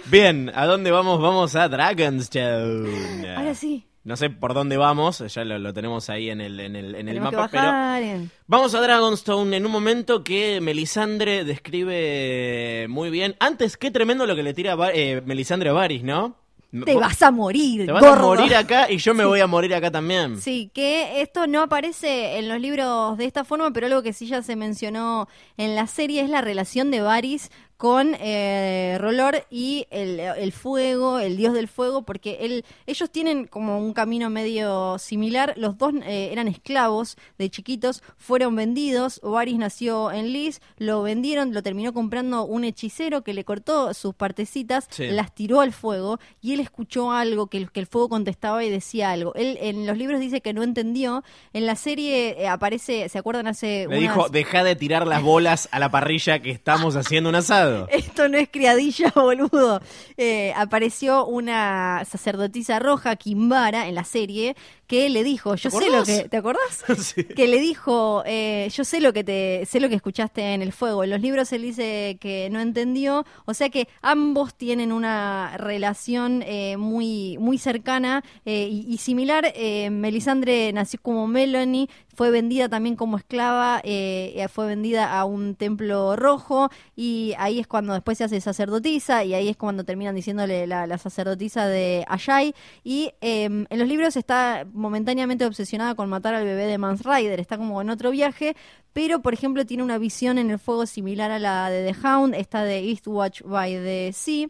Bien, ¿a dónde vamos? Vamos a Dragonstone. Ahora sí. No sé por dónde vamos, ya lo, lo tenemos ahí en el, en el, en el mapa, pero vamos a Dragonstone en un momento que Melisandre describe muy bien. Antes, qué tremendo lo que le tira eh, Melisandre a Varys, ¿no? Te vas a morir, Te vas a morir acá y yo me voy a morir acá también. Sí, que esto no aparece en los libros de esta forma, pero algo que sí ya se mencionó en la serie es la relación de Varys con eh, Rolor y el, el fuego, el dios del fuego, porque él, ellos tienen como un camino medio similar. Los dos eh, eran esclavos de chiquitos, fueron vendidos. Varys nació en Lys, lo vendieron, lo terminó comprando un hechicero que le cortó sus partecitas, Sí. las tiró al fuego y él escuchó algo que el, que el fuego contestaba y decía algo. Él en los libros dice que no entendió. En la serie eh, aparece, ¿se acuerdan hace Le unas- dijo, deja de tirar las bolas a la parrilla que estamos haciendo un asado. (laughs) Esto no es criadilla, (laughs) boludo. Eh, apareció una sacerdotisa roja, Kimbara, en la serie, que le dijo, yo ¿Te sé lo que, ¿te acordás? (laughs) Sí. Que le dijo, eh, yo sé lo que te, sé lo que escuchaste en el fuego. En los libros él dice que no entendió, o sea que ambos tienen una relación eh, muy, muy cercana eh, y, y similar. Melisandre nació como Melanie, fue vendida también como esclava, eh, fue vendida a un templo rojo y ahí es cuando después se hace sacerdotisa y ahí es cuando terminan diciéndole la, la sacerdotisa de Ayai y eh, en los libros está momentáneamente obsesionada con matar al bebé de Mans Rider, está como en otro viaje, pero por ejemplo tiene una visión en el fuego similar a la de The Hound, esta de Eastwatch by the Sea.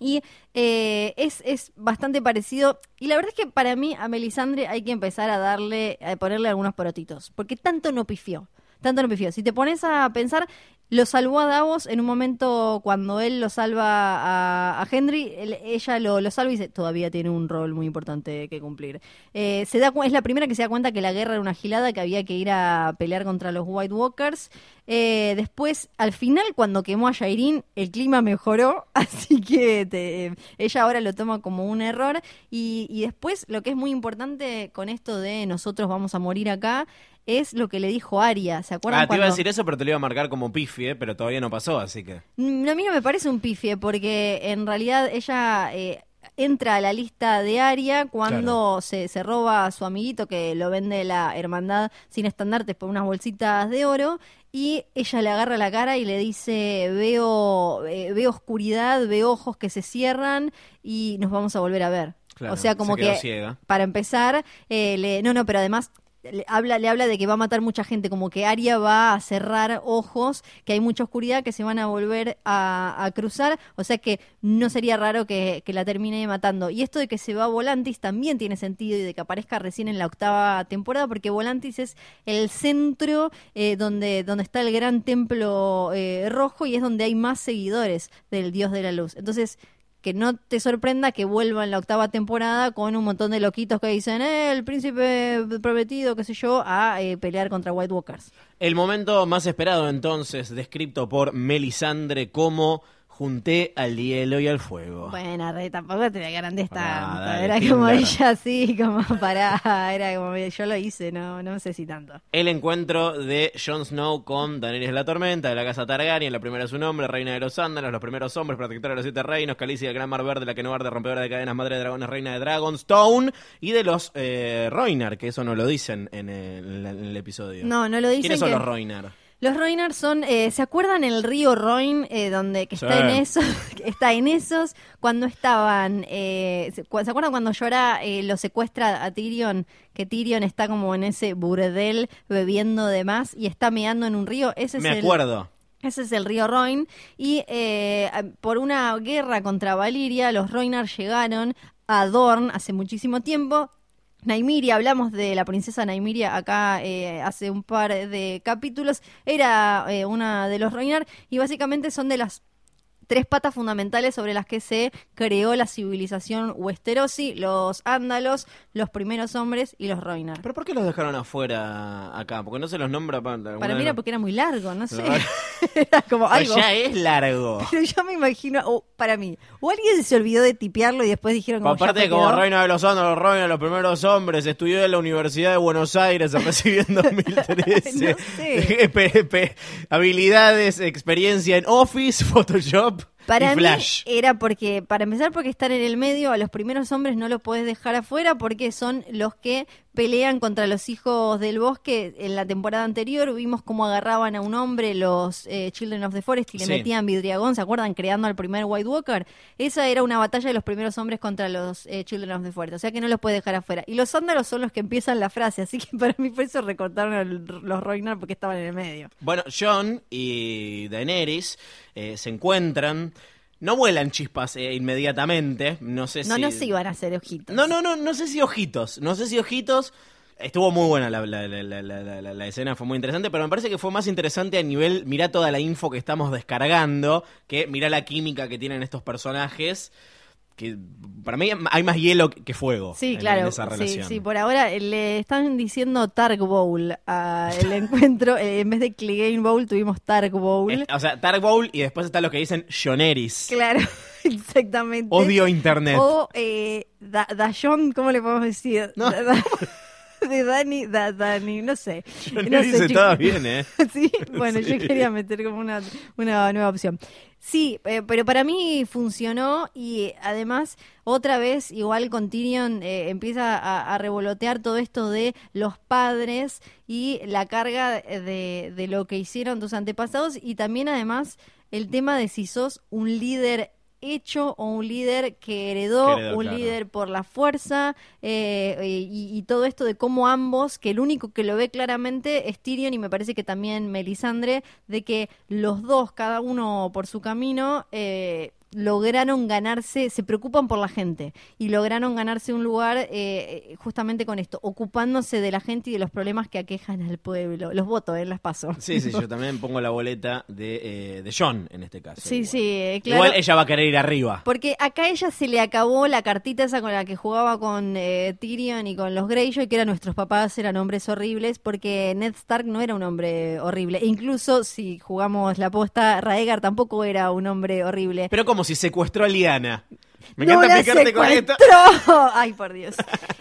Y eh, es, es bastante parecido. Y la verdad es que para mí a Melisandre hay que empezar a darle, a ponerle algunos porotitos. Porque tanto no pifió. Tanto no pifió. Si te pones a pensar, lo salvó a Davos en un momento cuando él lo salva a, a Henry. ella lo, lo salva y dice, todavía tiene un rol muy importante que cumplir. Eh, se da, es la primera que se da cuenta que la guerra era una gilada, que había que ir a pelear contra los White Walkers. Eh, después, al final, cuando quemó a Jairin, el clima mejoró, (laughs) así que te- ella ahora lo toma como un error. Y, y después, lo que es muy importante con esto de nosotros vamos a morir acá, es lo que le dijo Aria. ¿Se acuerdan Ah, te iba a decir eso, pero te lo iba a marcar como pifie, pero todavía no pasó, así que. Mm, A mí no me parece un pifie, porque en realidad ella, eh, entra a la lista de Aria cuando se, se roba a su amiguito que lo vende la hermandad sin estandartes por unas bolsitas de oro y ella le agarra la cara y le dice veo eh, veo oscuridad, veo ojos que se cierran y nos vamos a volver a ver. Claro, o sea, como se que ciega. para empezar, eh, le, no, no, pero además le habla, le habla de que va a matar mucha gente, como que Aria va a cerrar ojos, que hay mucha oscuridad, que se van a volver a, cruzar, o sea que no sería raro que, que la termine matando. Y esto de que se va Volantis también tiene sentido y de que aparezca recién en la octava temporada, porque Volantis es el centro eh, donde, donde está el gran templo eh, rojo y es donde hay más seguidores del dios de la luz. Entonces, que no te sorprenda que vuelva en la octava temporada con un montón de loquitos que dicen, eh, el príncipe prometido, qué sé yo, a eh, pelear contra White Walkers. El momento más esperado entonces, descrito por Melisandre como junté al hielo y al fuego. Bueno, re, tampoco te agrandes Pará, tanto. dale, era como ella así, como (laughs) pará, era como yo lo hice, no, no sé si tanto. El encuentro de Jon Snow con Daenerys la Tormenta de la casa Targaryen, la primera es su nombre, reina de los Sándalos, los primeros hombres, protectora de los siete reinos, Calicia del gran mar verde, la que no arde, rompedora de cadenas, madre de dragones, reina de Dragonstone, y de los eh, Roinar, que eso no lo dicen en el, en el episodio. No, no lo dicen. ¿Quiénes son que- los Roinar? Los Roinar son, eh, ¿se acuerdan el río Roin eh, donde que está en esos, (laughs) que está en esos cuando estaban, eh, ¿se cu- ¿se acuerdan cuando Llora eh, lo secuestra a Tyrion? Que Tyrion está como en ese burdel bebiendo de más y está meando en un río. Ese Me es el, acuerdo. ese es el río Roin. Y eh, por una guerra contra Valiria, los Roinar llegaron a Dorn hace muchísimo tiempo. Naimiria, hablamos de la princesa Naimiria acá eh, hace un par de capítulos. Era eh, una de los Roinar y básicamente son de las tres patas fundamentales sobre las que se creó la civilización Westerosi, los Ándalos, los primeros hombres y los Roinar. ¿Pero por qué los dejaron afuera acá? Porque no se los nombra para... Para mí era porque era muy largo, no sé. (laughs) Era como algo. ya es largo. (laughs) Pero yo me imagino, para mí, o alguien se olvidó de tipearlo y después dijeron como Aparte como reina de los Andos, reina de los primeros hombres, estudió en la Universidad de Buenos Aires, recibió en 2013. No sé. (laughs) Habilidades, experiencia en Office, Photoshop Para y mí Flash. era porque, para empezar, porque están en el medio, a los primeros hombres no los puedes dejar afuera porque son los que pelean contra los hijos del bosque. En la temporada anterior vimos cómo agarraban a un hombre los eh, Children of the Forest y le Sí. metían vidriagón, ¿se acuerdan? Creando al primer White Walker. Esa era una batalla de los primeros hombres contra los eh, Children of the Forest, o sea que no los puedes dejar afuera. Y los sándalos son los que empiezan la frase, así que (laughs) para mí por eso recortaron el- los Roignar porque estaban en el medio. Bueno, John y Daenerys eh, se encuentran, no vuelan chispas eh, inmediatamente, no sé No, si... no se iban a hacer ojitos. No, no, no, no sé si ojitos, no sé si ojitos. Estuvo muy buena la, la- la- la- la- la- la escena, fue muy interesante, pero me parece que fue más interesante a nivel, mirá toda la info que estamos descargando, que mirá la química que tienen estos personajes, que para mí hay más hielo que fuego Sí, en- claro. en esa sí, relación. sí, por ahora eh, le están diciendo Targ Bowl al (laughs) encuentro. eh, en vez de Clegane Bowl tuvimos Targ Bowl. Es- o sea, Dark Bowl y después está lo que dicen Joneris. Claro, (laughs) exactamente. Odio internet. O eh, da, Dayon, ¿cómo le podemos decir? No. Da- (laughs) (laughs) de Dani, da, Dani, no sé. (laughs) No sé, estaba chicos. bien, ¿eh? (laughs) Sí, bueno, Sí. yo quería meter como una, una nueva opción. Sí, eh, pero para mí funcionó y eh, además otra vez, igual con Tyrion, eh, empieza a, a revolotear todo esto de los padres y la carga de, de lo que hicieron tus antepasados y también además el tema de si sos un líder hecho o un líder que heredó, Que heredó, un claro. líder por la fuerza eh, y, y todo esto de cómo ambos, que el único que lo ve claramente es Tyrion y me parece que también Melisandre, de que los dos, cada uno por su camino, eh, lograron ganarse, se preocupan por la gente y lograron ganarse un lugar eh, justamente con esto, ocupándose de la gente y de los problemas que aquejan al pueblo. Los votos, eh, las paso. Sí, sí, yo (laughs) también pongo la boleta de, eh, de John en este caso. Sí, igual. sí, eh, claro. Igual ella va a querer ir arriba. Porque acá a ella se le acabó la cartita esa con la que jugaba con eh, Tyrion y con los Greyjoy, que eran nuestros papás, eran hombres horribles, porque Ned Stark no era un hombre horrible. E incluso si jugamos la posta, Raegar tampoco era un hombre horrible. Pero como si secuestró a Liana. Me ¡No encanta la picarte con esto. (laughs) Ay, por Dios.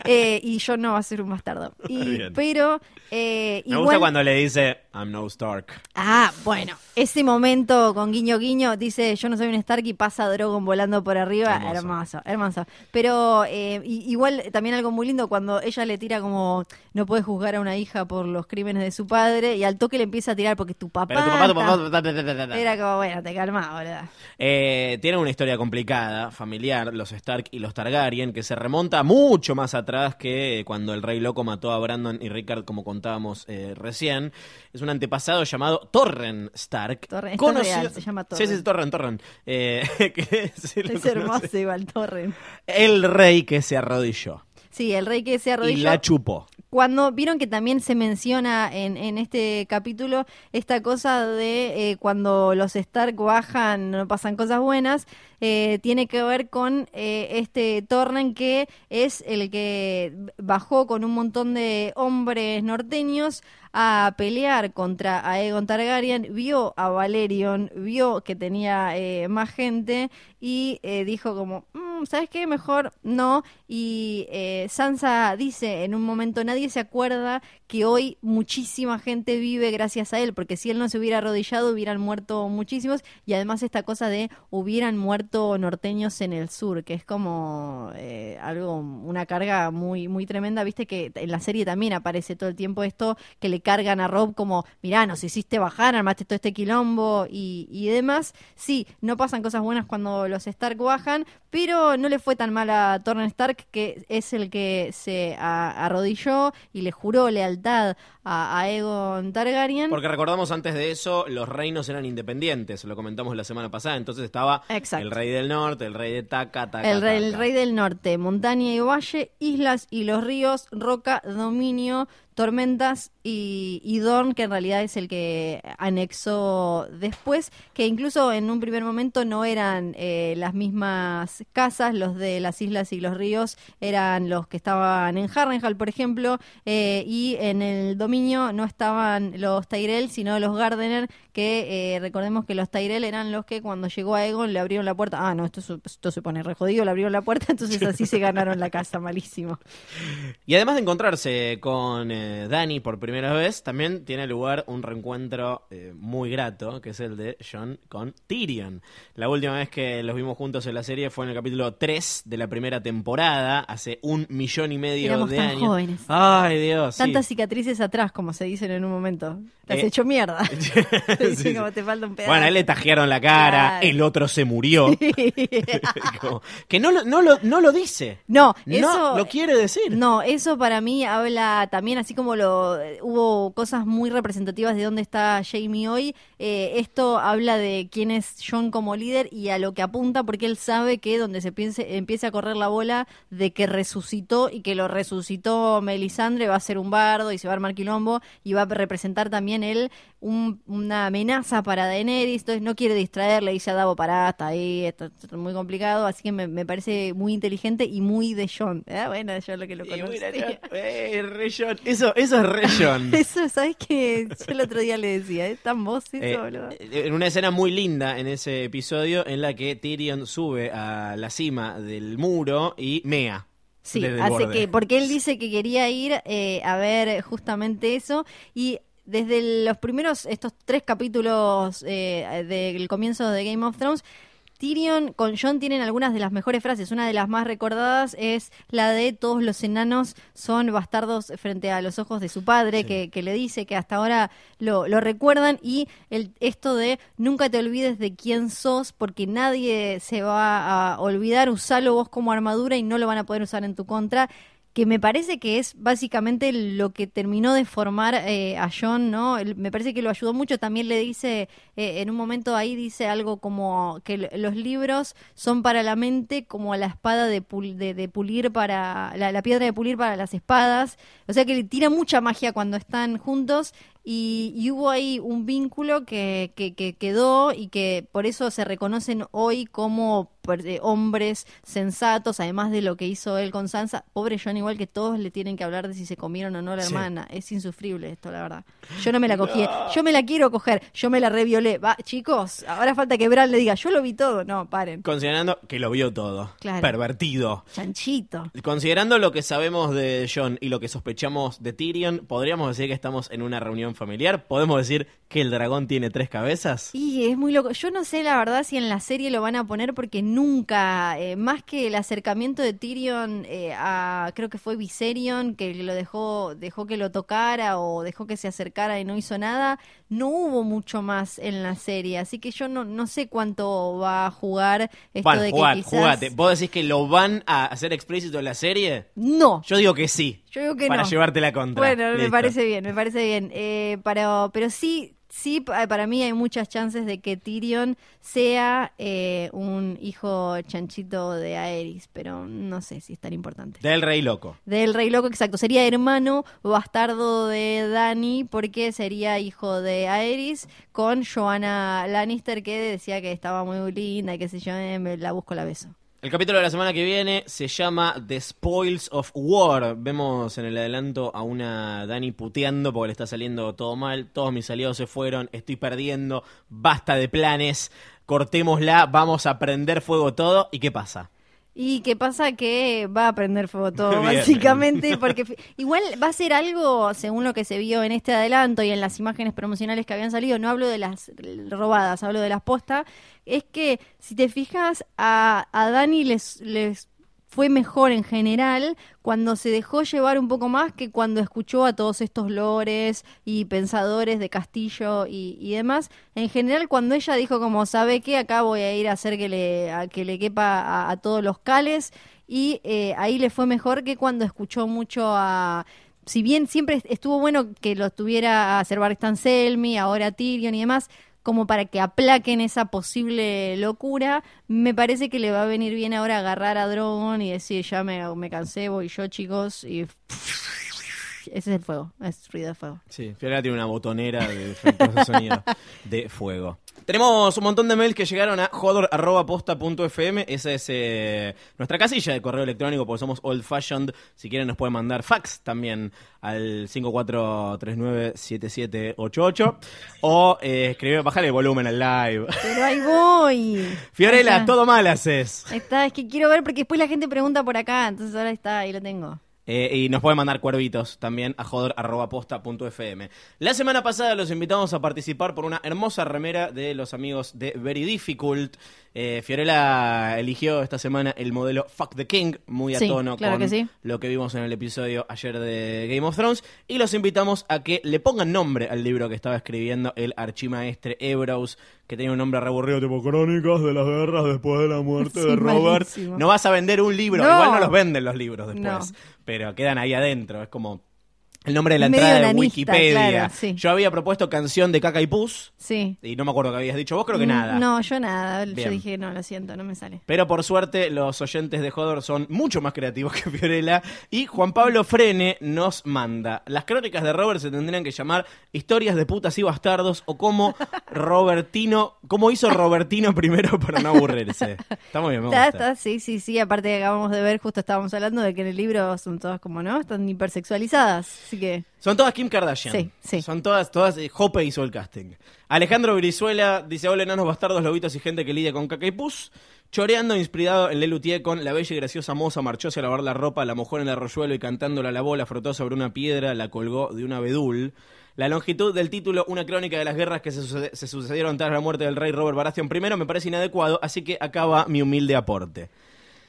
Eh, y yo no va a ser un bastardo. (laughs) Y, pero eh, Me igual... gusta cuando le dice, I'm no Stark. Ah, bueno, ese momento con guiño guiño dice yo no soy un Stark y pasa Drogon volando por arriba, Hermoso. hermoso, hermoso. Pero eh, igual también algo muy lindo cuando ella le tira como no puedes juzgar a una hija por los crímenes de su padre y al toque le empieza a tirar porque tu papá, Pero tu papá, tu era como bueno, te calmás, boludo. Eh, tienen una historia complicada, familiar, los Stark y los Targaryen, que se remonta mucho más atrás que cuando el Rey Loco mató a Brandon y Rickard, como contábamos eh, recién. Es un antepasado llamado Torren Stark. Torren, real, se llama Sí, sí, Torren. Torren, Torren. Eh, (laughs) que Es conoce. hermoso igual Torren. El rey que se arrodilló. Sí, el rey que se Y arrodilló. la chupó. Cuando vieron que también se menciona en, en este capítulo esta cosa de eh, cuando los Stark bajan, no pasan cosas buenas, eh, tiene que ver con eh, este Torren que es el que bajó con un montón de hombres norteños a pelear contra Aegon Targaryen, vio a Valerion, vio que tenía eh, más gente y eh, dijo como, "Mm, ¿sabes qué? Mejor no. Y eh, Sansa dice en un momento, nadie se acuerda que hoy muchísima gente vive gracias a él, porque si él no se hubiera arrodillado hubieran muerto muchísimos y además esta cosa de hubieran muerto norteños en el sur, que es como eh, algo, una carga muy, muy tremenda, viste que en la serie también aparece todo el tiempo esto que le cargan a Rob como, mirá, nos hiciste bajar, armaste todo este quilombo y, y demás. Sí, no pasan cosas buenas cuando los Stark bajan, pero no le fue tan mal a Torren Stark, que es el que se a- arrodilló y le juró lealtad a, a Aegon Targaryen. Porque recordamos antes de eso, los reinos eran independientes, lo comentamos la semana pasada, entonces estaba Exacto. el rey del norte, el rey de Taca, Taca, El rey, el Taca. rey del norte, montaña y valle, islas y los ríos, roca, dominio, tormentas y, y Dorn, que en realidad es el que anexó después, que incluso en un primer momento no eran eh, las mismas casas, los de las islas y los ríos eran los que estaban en Harrenhal, por ejemplo, eh, y en el dominio no estaban los Tyrell, sino los Gardener, que eh, recordemos que los Tyrell eran los que cuando llegó a Egon le abrieron la puerta, ah, no, esto, esto se pone re jodido, le abrieron la puerta, entonces (laughs) así se ganaron la casa, malísimo. Y además de encontrarse con eh, Dani por primera vez, también tiene lugar un reencuentro eh, muy grato, que es el de John con Tyrion. La última vez que los vimos juntos en la serie fue en el capítulo 3 de la primera temporada, hace un millón y medio Éramos de tan años. jóvenes. Ay, Dios. sí. Tantas cicatrices atrás, como se dicen en un momento. Te has Eh, hecho mierda. (laughs) (laughs) Sí, sí. como te falta un pedazo. Bueno, a él le tajearon la cara, el otro se murió. (laughs) Como- que no, lo- no, lo, no lo dice. No, No eso lo quiere decir. No, eso para mí habla también, así como lo hubo cosas muy representativas de dónde está Jamie hoy, eh, esto habla de quién es John como líder y a lo que apunta, porque él sabe que donde se piense, empiece a correr la bola de que resucitó y que lo resucitó Melisandre va a ser un bardo y se va a armar quilombo y va a representar también él un- una amenaza para Daenerys, entonces no quiere distraerle, dice a Davo, pará, está ahí, esto, esto es muy complicado, así que me, me parece muy inteligente y muy de John. Ah, bueno, yo lo que lo conozco. mira, John, eh, re John. Eso, eso es re (laughs) John. Eso, ¿sabes qué? Yo el otro día le decía, ¿es tan vos eso, Eh, boludo? en una escena muy linda en ese episodio en la que Tyrion sube a la cima del muro y mea. Sí, hace borde. que, porque él dice que quería ir eh, a ver justamente eso y desde los primeros, estos tres capítulos eh, del comienzo de Game of Thrones, Tyrion con John tienen algunas de las mejores frases. Una de las más recordadas es la de todos los enanos son bastardos frente a los ojos de su padre, Sí. que, que le dice que hasta ahora lo, lo recuerdan. Y el, esto de nunca te olvides de quién sos, porque nadie se va a olvidar. Usalo vos como armadura y no lo van a poder usar en tu contra que me parece que es básicamente lo que terminó de formar eh, a John, ¿no? Me parece que lo ayudó mucho. También le dice, eh, en un momento ahí dice algo como que los libros son para la mente como la espada de, de pulir para, la, la piedra de pulir para las espadas. O sea que le tira mucha magia cuando están juntos y, y hubo ahí un vínculo que, que, que quedó y que por eso se reconocen hoy como eh, hombres sensatos, además de lo que hizo él con Sansa. Pobre John, igual que todos le tienen que hablar de si se comieron o no la Sí. hermana. Es insufrible esto, la verdad. Yo no me la cogí. Yo me la quiero coger. Yo me la reviolé. Va, chicos, ahora falta que Bran le diga, yo lo vi todo. No, paren. Considerando que lo vio todo. Claro. Pervertido. Chanchito. Considerando lo que sabemos de John y lo que sospechamos de Tyrion, podríamos decir que estamos en una reunión reunión familiar. ¿Podemos decir que el dragón tiene tres cabezas? Y es muy loco. Yo no sé la verdad si en la serie lo van a poner porque nunca, eh, más que el acercamiento de Tyrion eh, a, creo que fue Viserion, que lo dejó, dejó que lo tocara o dejó que se acercara y no hizo nada, no hubo mucho más en la serie. Así que yo no, no sé cuánto va a jugar esto Bueno, de que jugate, quizás... jugate. ¿Vos decís que lo van a hacer explícito en la serie? No. Yo digo que sí. Yo digo que para no. llevarte la contra. Bueno, me parece bien, me parece bien. Eh, pero, pero sí, sí, pa- para mí hay muchas chances de que Tyrion sea eh, un hijo chanchito de Aerys, pero no sé si es tan importante. Del rey loco. Del rey loco, exacto. Sería hermano bastardo de Dani porque sería hijo de Aerys con Joanna Lannister que decía que estaba muy linda y que sé yo, eh, me la busco, la beso. El capítulo de la semana que viene se llama The Spoils of War. Vemos en el adelanto a una Dani puteando porque le está saliendo todo mal. Todos mis aliados se fueron, estoy perdiendo, basta de planes, cortémosla, vamos a prender fuego todo. ¿Y qué pasa? Y qué pasa que va a prender fuego (laughs) todo, Bien. básicamente, porque igual va a ser algo, según lo que se vio en este adelanto y en las imágenes promocionales que habían salido, no hablo de las robadas, hablo de las postas, es que si te fijas, a, a Dani les, les fue mejor en general cuando se dejó llevar un poco más que cuando escuchó a todos estos lores y pensadores de Castillo y, y demás. En general, cuando ella dijo como, ¿sabe qué? Acá voy a ir a hacer que le, a que le quepa a, todos los cales y eh, ahí le fue mejor que cuando escuchó mucho a... Si bien siempre estuvo bueno que lo tuviera a Sebastian Selmy, ahora Tyrion y demás, como para que aplaquen esa posible locura, me parece que le va a venir bien ahora agarrar a Drogon y decir, ya me, cansé, voy yo chicos, y ese es el fuego, es ruido de fuego. Sí, Fiorella tiene una botonera de efectos de sonido de fuego. Tenemos un montón de mails que llegaron a jodor.posta.fm. Esa es eh, nuestra casilla de correo electrónico porque somos old fashioned. Si quieren nos pueden mandar fax también al 54397788 o eh, escribir, bajar el volumen al live. Pero ahí voy. Fiorella, todo mal haces. Está, es que quiero ver porque después la gente pregunta por acá, entonces ahora está, ahí lo tengo. Eh, y nos pueden mandar cuervitos también a jodor.posta.fm. La semana pasada los invitamos a participar por una hermosa remera de los amigos de Very Difficult. Eh, Fiorella eligió esta semana el modelo Fuck the King, muy a Sí, tono claro con que sí. lo que vimos en el episodio ayer de Game of Thrones. Y los invitamos a que le pongan nombre al libro que estaba escribiendo el archimaestre Ebrows, que tenía un nombre reburrido tipo Crónicas de las guerras después de la muerte Sí, de Robert. malísimo. No vas a vender un libro, No. igual no los venden los libros después No. pero quedan ahí adentro. Es como el nombre de la Medio entrada de nanista, Wikipedia. claro, sí. Yo había propuesto canción de Caca y Pus, Sí. y no me acuerdo qué habías dicho. Vos creo que nada. No, yo nada. Bien. Yo dije, no, lo siento, no me sale. Pero por suerte, los oyentes de Hodor son mucho más creativos (laughs) que Fiorella. Y Juan Pablo Frene nos manda: Las crónicas de Robert se tendrían que llamar Historias de putas y bastardos, o como (laughs) Robertino. ¿Cómo hizo Robertino primero para no aburrirse? Está muy bien, me Está, gusta. está, sí, sí, sí. Aparte que acabamos de ver, justo estábamos hablando de que en el libro son todas como, ¿no? Están hipersexualizadas. Así que. Son todas Kim Kardashian. Sí, sí. Son todas, todas. eh, Hope hizo el casting. Alejandro Brizuela dice: Hola, enanos bastardos, lobitos y gente que lidia con caca y pus. Choreando, inspirado en Lelutier con la bella y graciosa moza, marchóse a lavar la ropa, la mojó en el arroyuelo y cantándola la bola, frotó sobre una piedra, la colgó de un abedul. La longitud del título, una crónica de las guerras que se sucedieron tras la muerte del rey Robert Baratheon I, me parece inadecuado, así que acaba mi humilde aporte.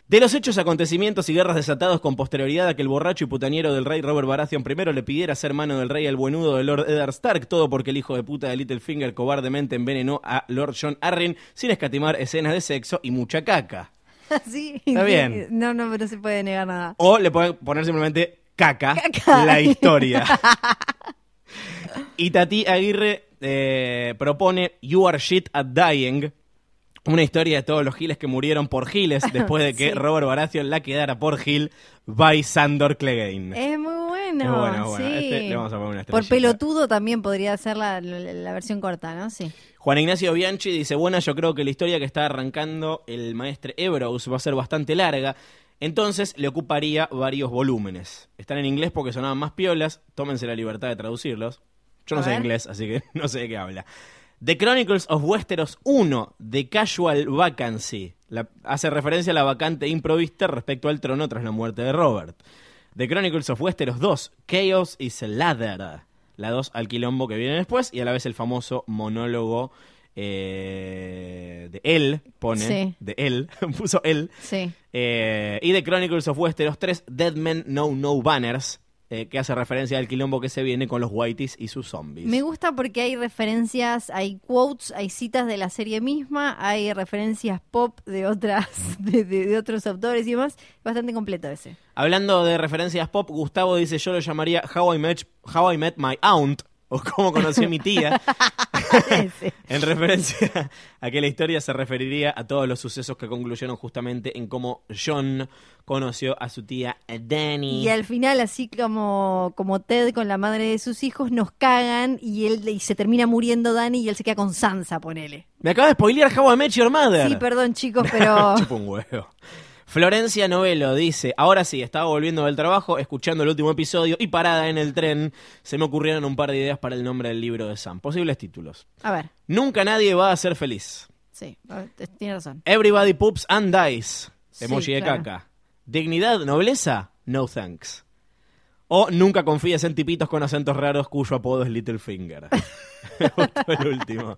De los hechos, acontecimientos y guerras desatados con posterioridad a que el borracho y putañero del rey Robert Baratheon I le pidiera ser mano del rey al buenudo de Lord Eddard Stark, todo porque el hijo de puta de Littlefinger cobardemente envenenó a Lord John Arryn sin escatimar escenas de sexo y mucha caca. (laughs) sí, Está bien. No, no, pero no se puede negar nada. O le pueden poner simplemente caca, Caca. la historia. (laughs) y Tati Aguirre eh, propone You Are Shit at Dying. Una historia de todos los giles que murieron por giles (laughs) después de que Sí. Robert Baratheon la quedara por gil by Sandor Clegane. Es muy bueno. Es bueno, bueno. sí. Este le vamos a poner una Por pelotudo también podría ser la, la- la versión corta, ¿no? Sí. Juan Ignacio Bianchi dice, buena, yo creo que la historia que está arrancando el maestre Ebrows va a ser bastante larga, entonces le ocuparía varios volúmenes. Están en inglés porque sonaban más piolas, tómense la libertad de traducirlos. Yo no A sé ver. inglés, así que (laughs) no sé de qué habla. The Chronicles of Westeros 1, The Casual Vacancy. La- hace referencia a la vacante improvista respecto al trono tras la muerte de Robert. The Chronicles of Westeros 2, Chaos is a Ladder. la 2 al quilombo que viene después y a la vez el famoso monólogo eh, de él, pone, Sí. de él, (laughs) puso él, Sí. eh, y de Chronicles of Westeros 3, Dead Men No No Banners, eh, que hace referencia al quilombo que se viene con los Whiteys y sus zombies. Me gusta porque hay referencias, hay quotes, hay citas de la serie misma, hay referencias pop de otras, (laughs) de, de- de otros autores y demás. Bastante completo ese. Hablando de referencias pop, Gustavo dice, yo lo llamaría How I Met, How I Met My Aunt, o cómo conocí a mi tía, (laughs) en referencia a que la historia se referiría a todos los sucesos que concluyeron justamente en cómo John conoció a su tía Dani. Y al final, así como, como Ted con la madre de sus hijos, nos cagan y él y se termina muriendo Dani y él se queda con Sansa, ponele. Me acaba de spoilear How I Met Your Mother. Sí, perdón chicos, pero... (laughs) Chupa un huevo. Florencia Novelo dice, ahora sí, estaba volviendo del trabajo, escuchando el último episodio y parada en el tren, se me ocurrieron un par de ideas para el nombre del libro de Sam. Posibles títulos. A ver, Nunca nadie va a ser feliz. sí, tiene razón. Everybody poops and dies. Sí, Emoji de claro. caca. Dignidad, nobleza, no thanks. O nunca confíes en tipitos con acentos raros cuyo apodo es Littlefinger. (laughs) El último.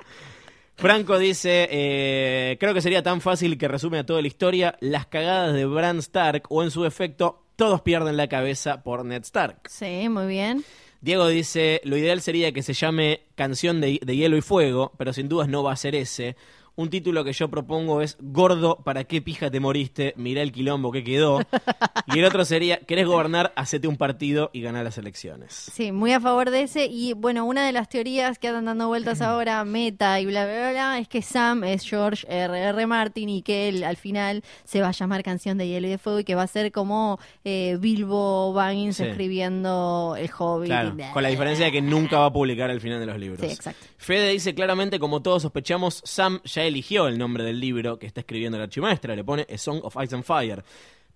Franco dice, eh, creo que sería tan fácil que resume a toda la historia las cagadas de Bran Stark o en su efecto todos pierden la cabeza por Ned Stark. Sí, muy bien. Diego dice, lo ideal sería que se llame Canción de, de Hielo y Fuego, pero sin dudas no va a ser ese. Un título que yo propongo es Gordo, ¿para qué pija te moriste? Mirá el quilombo que quedó. (laughs) Y el otro sería, ¿querés gobernar? Hacete un partido y ganá las elecciones. Sí, muy a favor de ese. Y bueno, una de las teorías que andan dando vueltas (clears throat) ahora, meta y bla, bla, bla, es que Sam es George R. R. Martin y que él al final se va a llamar Canción de Hielo y de Fuego y que va a ser como eh, Bilbo Baggins Sí. escribiendo El Hobbit. Claro, con la diferencia de que nunca va a publicar el final de los libros. Sí, exacto. Fede dice claramente, como todos sospechamos, Sam ya eligió el nombre del libro que está escribiendo la archimaestra, le pone A Song of Ice and Fire.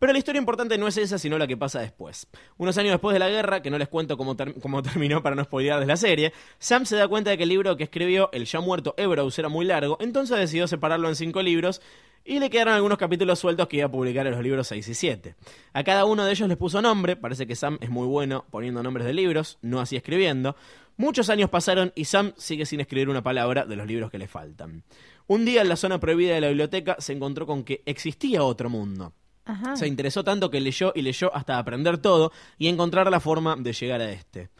Pero la historia importante no es esa, sino la que pasa después. Unos años después de la guerra, que no les cuento cómo, cómo (laughs) terminó para no spoilearles la serie, Sam se da cuenta de que el libro que escribió, el ya muerto Ebrows, era muy largo, entonces decidió separarlo en cinco libros y le quedaron algunos capítulos sueltos que iba a publicar en los libros 6 y 7. A cada uno de ellos les puso nombre, parece que Sam es muy bueno poniendo nombres de libros, no así escribiendo. Muchos años pasaron y Sam sigue sin escribir una palabra de los libros que le faltan. Un día en la zona prohibida de la biblioteca se encontró con que existía otro mundo. Ajá. Se interesó tanto que leyó y leyó hasta aprender todo y encontrar la forma de llegar a este.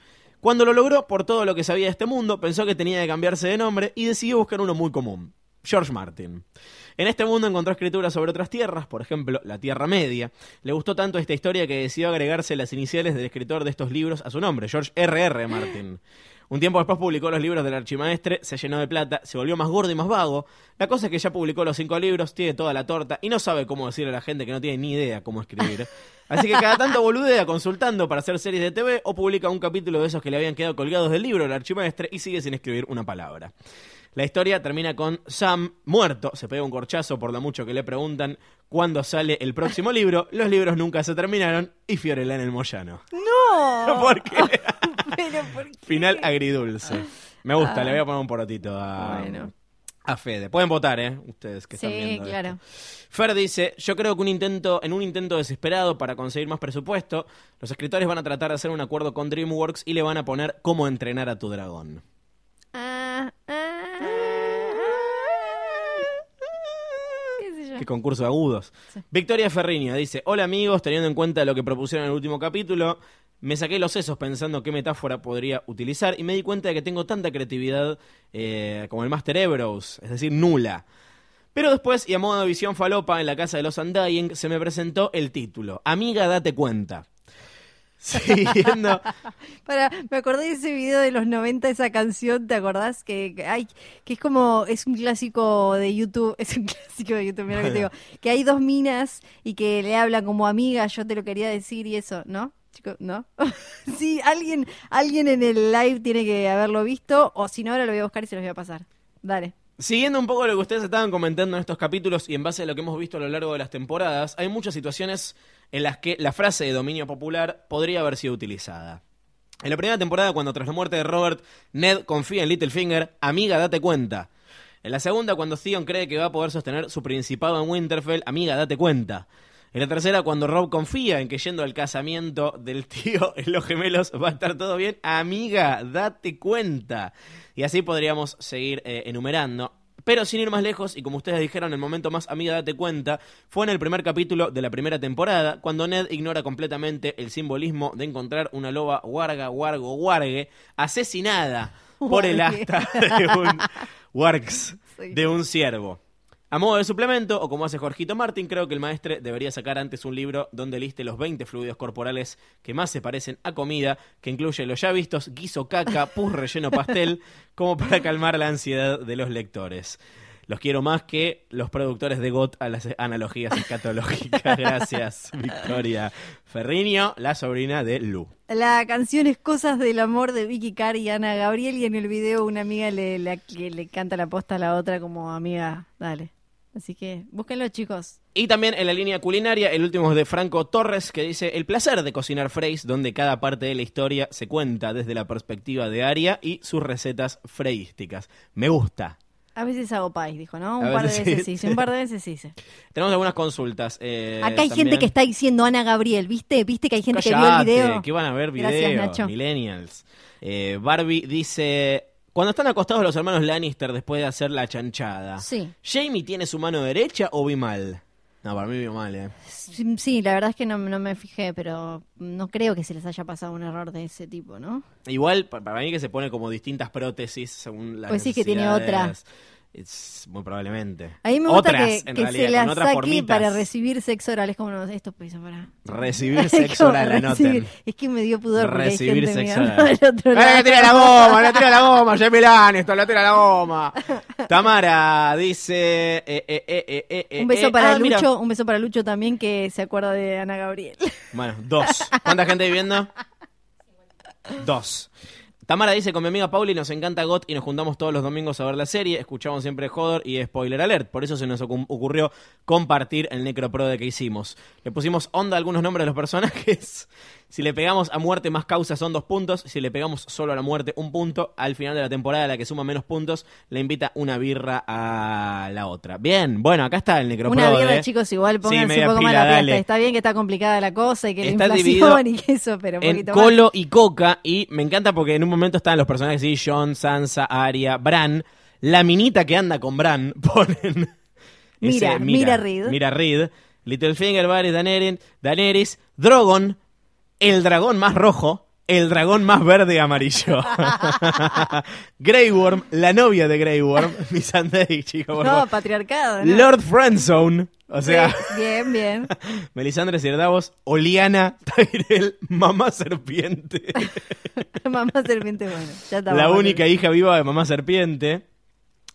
Cuando lo logró, por todo lo que sabía de este mundo, pensó que tenía que cambiarse de nombre y decidió buscar uno muy común, George Martin. En este mundo encontró escrituras sobre otras tierras, por ejemplo, la Tierra Media. Le gustó tanto esta historia que decidió agregarse las iniciales del escritor de estos libros a su nombre, George R. R. Martin. Un tiempo después publicó los libros del archimaestre, se llenó de plata, se volvió más gordo y más vago. La cosa es que ya publicó los cinco libros, tiene toda la torta y no sabe cómo decirle a la gente que no tiene ni idea cómo escribir. Así que cada tanto boludea consultando para hacer series de TV o publica un capítulo de esos que le habían quedado colgados del libro del archimaestre y sigue sin escribir una palabra. La historia termina con Sam muerto, se pega un corchazo por lo mucho que le preguntan cuándo sale el próximo libro, los libros nunca se terminaron y Fiorella en el Moyano. ¡No! (laughs) ¿Por qué? (laughs) Pero, ¿por qué? Final agridulce. Me gusta, le voy a poner un porotito a, Bueno. a Fede. Pueden votar, ¿eh? Ustedes que están Sí, viendo. claro. esto. Fer dice, yo creo que un intento, en un intento desesperado para conseguir más presupuesto, los escritores van a tratar de hacer un acuerdo con DreamWorks y le van a poner cómo entrenar a tu dragón. Ah, ah, qué concurso de agudos. Victoria Ferriño dice, hola amigos, teniendo en cuenta lo que propusieron en el último capítulo, me saqué los sesos pensando qué metáfora podría utilizar y me di cuenta de que tengo tanta creatividad eh, como el Master Ebros, es decir, nula. Pero después, y a modo de visión falopa en la casa de los Undying, se me presentó el título, Amiga, date cuenta. Siguiendo, (laughs) Para, me acordé de ese video de los 90, esa canción, ¿te acordás? Que, que hay, que es como, es un clásico de YouTube, es un (laughs) clásico de YouTube, mira lo que te digo, (laughs) que hay dos minas y que le hablan como amiga, yo te lo quería decir y eso, ¿no? Chicos, ¿no? sí, alguien, alguien en el live tiene que haberlo visto, o si no, ahora lo voy a buscar y se los voy a pasar. Dale. Siguiendo un poco lo que ustedes estaban comentando en estos capítulos y en base a lo que hemos visto a lo largo de las temporadas, hay muchas situaciones en las que la frase de dominio popular podría haber sido utilizada. En la primera temporada, cuando tras la muerte de Robert, Ned confía en Littlefinger, amiga, date cuenta. En la segunda, cuando Theon cree que va a poder sostener su principado en Winterfell, amiga, date cuenta. En la tercera, cuando Rob confía en que yendo al casamiento del tío en los gemelos va a estar todo bien, amiga, date cuenta. Y así podríamos seguir eh, enumerando. Pero sin ir más lejos, y como ustedes dijeron, el momento más amiga date cuenta, fue en el primer capítulo de la primera temporada, cuando Ned ignora completamente el simbolismo de encontrar una loba warga, wargo, wargue, asesinada por el asta de un (laughs) wargs, de un ciervo. A modo de suplemento, o como hace Jorgito Martín, creo que el maestre debería sacar antes un libro donde liste los 20 fluidos corporales que más se parecen a comida, que incluye los ya vistos guiso caca, pus relleno pastel, como para calmar la ansiedad de los lectores. Los quiero más que los productores de GOT a las analogías escatológicas. (laughs) Gracias, Victoria Ferriño, la sobrina de Lu. La canción es Cosas del Amor de Vicky Carr y Ana Gabriel y en el video una amiga le, le, canta la posta a la otra como amiga, dale. Así que búsquenlo chicos. Y también en la línea culinaria, el último es de Franco Torres, que dice el placer de cocinar Freys, donde cada parte de la historia se cuenta desde la perspectiva de Aria y sus recetas freísticas. Me gusta. A veces hago pais, dijo, ¿no? Un A par de veces veces sí. hice, un par de (laughs) veces hice. Tenemos algunas consultas. eh, Acá hay gente que está diciendo Ana Gabriel, ¿viste? ¿Viste que hay gente que vio el Cállate, video? que van a ver videos, Gracias, Nacho. millennials. Eh, Barbie dice, cuando están acostados los hermanos Lannister después de hacer la chanchada, Sí. ¿Jamie tiene su mano derecha o vi mal? No, para mí vi mal, eh. Sí, sí, la verdad es que no, no me fijé, pero no creo que se les haya pasado un error de ese tipo, ¿no? Igual, pa- para mí que se pone como distintas prótesis según las Pues sí que tiene necesidades. Es muy probablemente. A mí me gusta Otras, que, en que realidad, se la otras saque formitas. para recibir sexo oral. Es como, no, esto pues para... Recibir (laughs) sexo oral, anoten. Es que me dio pudor Recibir sexo oral. (laughs) al otro ¡Eh, tira la goma! ¡Le tira la goma! Jamie Lannister, le tira la goma! (laughs) Tamara dice... eh, eh, eh, eh, eh, Un beso para ah, mira. Lucho, un beso para Lucho también que se acuerda de Ana Gabriel. Bueno, dos. ¿Cuánta gente viviendo? Dos. Tamara dice, con mi amiga Pauli nos encanta GOT y nos juntamos todos los domingos a ver la serie, escuchamos siempre Hodor y Spoiler Alert, por eso se nos ocu- ocurrió compartir el Necroprode que hicimos. Le pusimos onda a algunos nombres de los personajes, si le pegamos a muerte más causas son dos puntos, si le pegamos solo a la muerte un punto, al final de la temporada la que suma menos puntos le invita una birra a la otra. Bien, bueno, acá está el Necroprode. Una birra, chicos, igual Sí, pónganse un poco más pila, la dale. fiesta. Está bien que está complicada la cosa y que Está la inflación (laughs) y que eso, pero un en poquito más. Colo y Coca y me encanta porque en un momento están los personajes así, John, Sansa, Arya, Bran, la minita que anda con Bran, (laughs) ponen Mira, Mira Reed. Mira Reed, Littlefinger, Varys, Daenerys, Daenerys, Drogon, el dragón más rojo, el dragón más verde y amarillo. (laughs) Grey Worm, la novia de Grey Worm, (laughs) mi Sunday, chico, por No, favor. patriarcado. ¿no? Lord Friendzone, o sea, bien, bien. (laughs) Melisandre Cierdavos, Oliana, Tyrell, mamá serpiente. Mamá serpiente, bueno. Ya está. la única hija viva de mamá serpiente.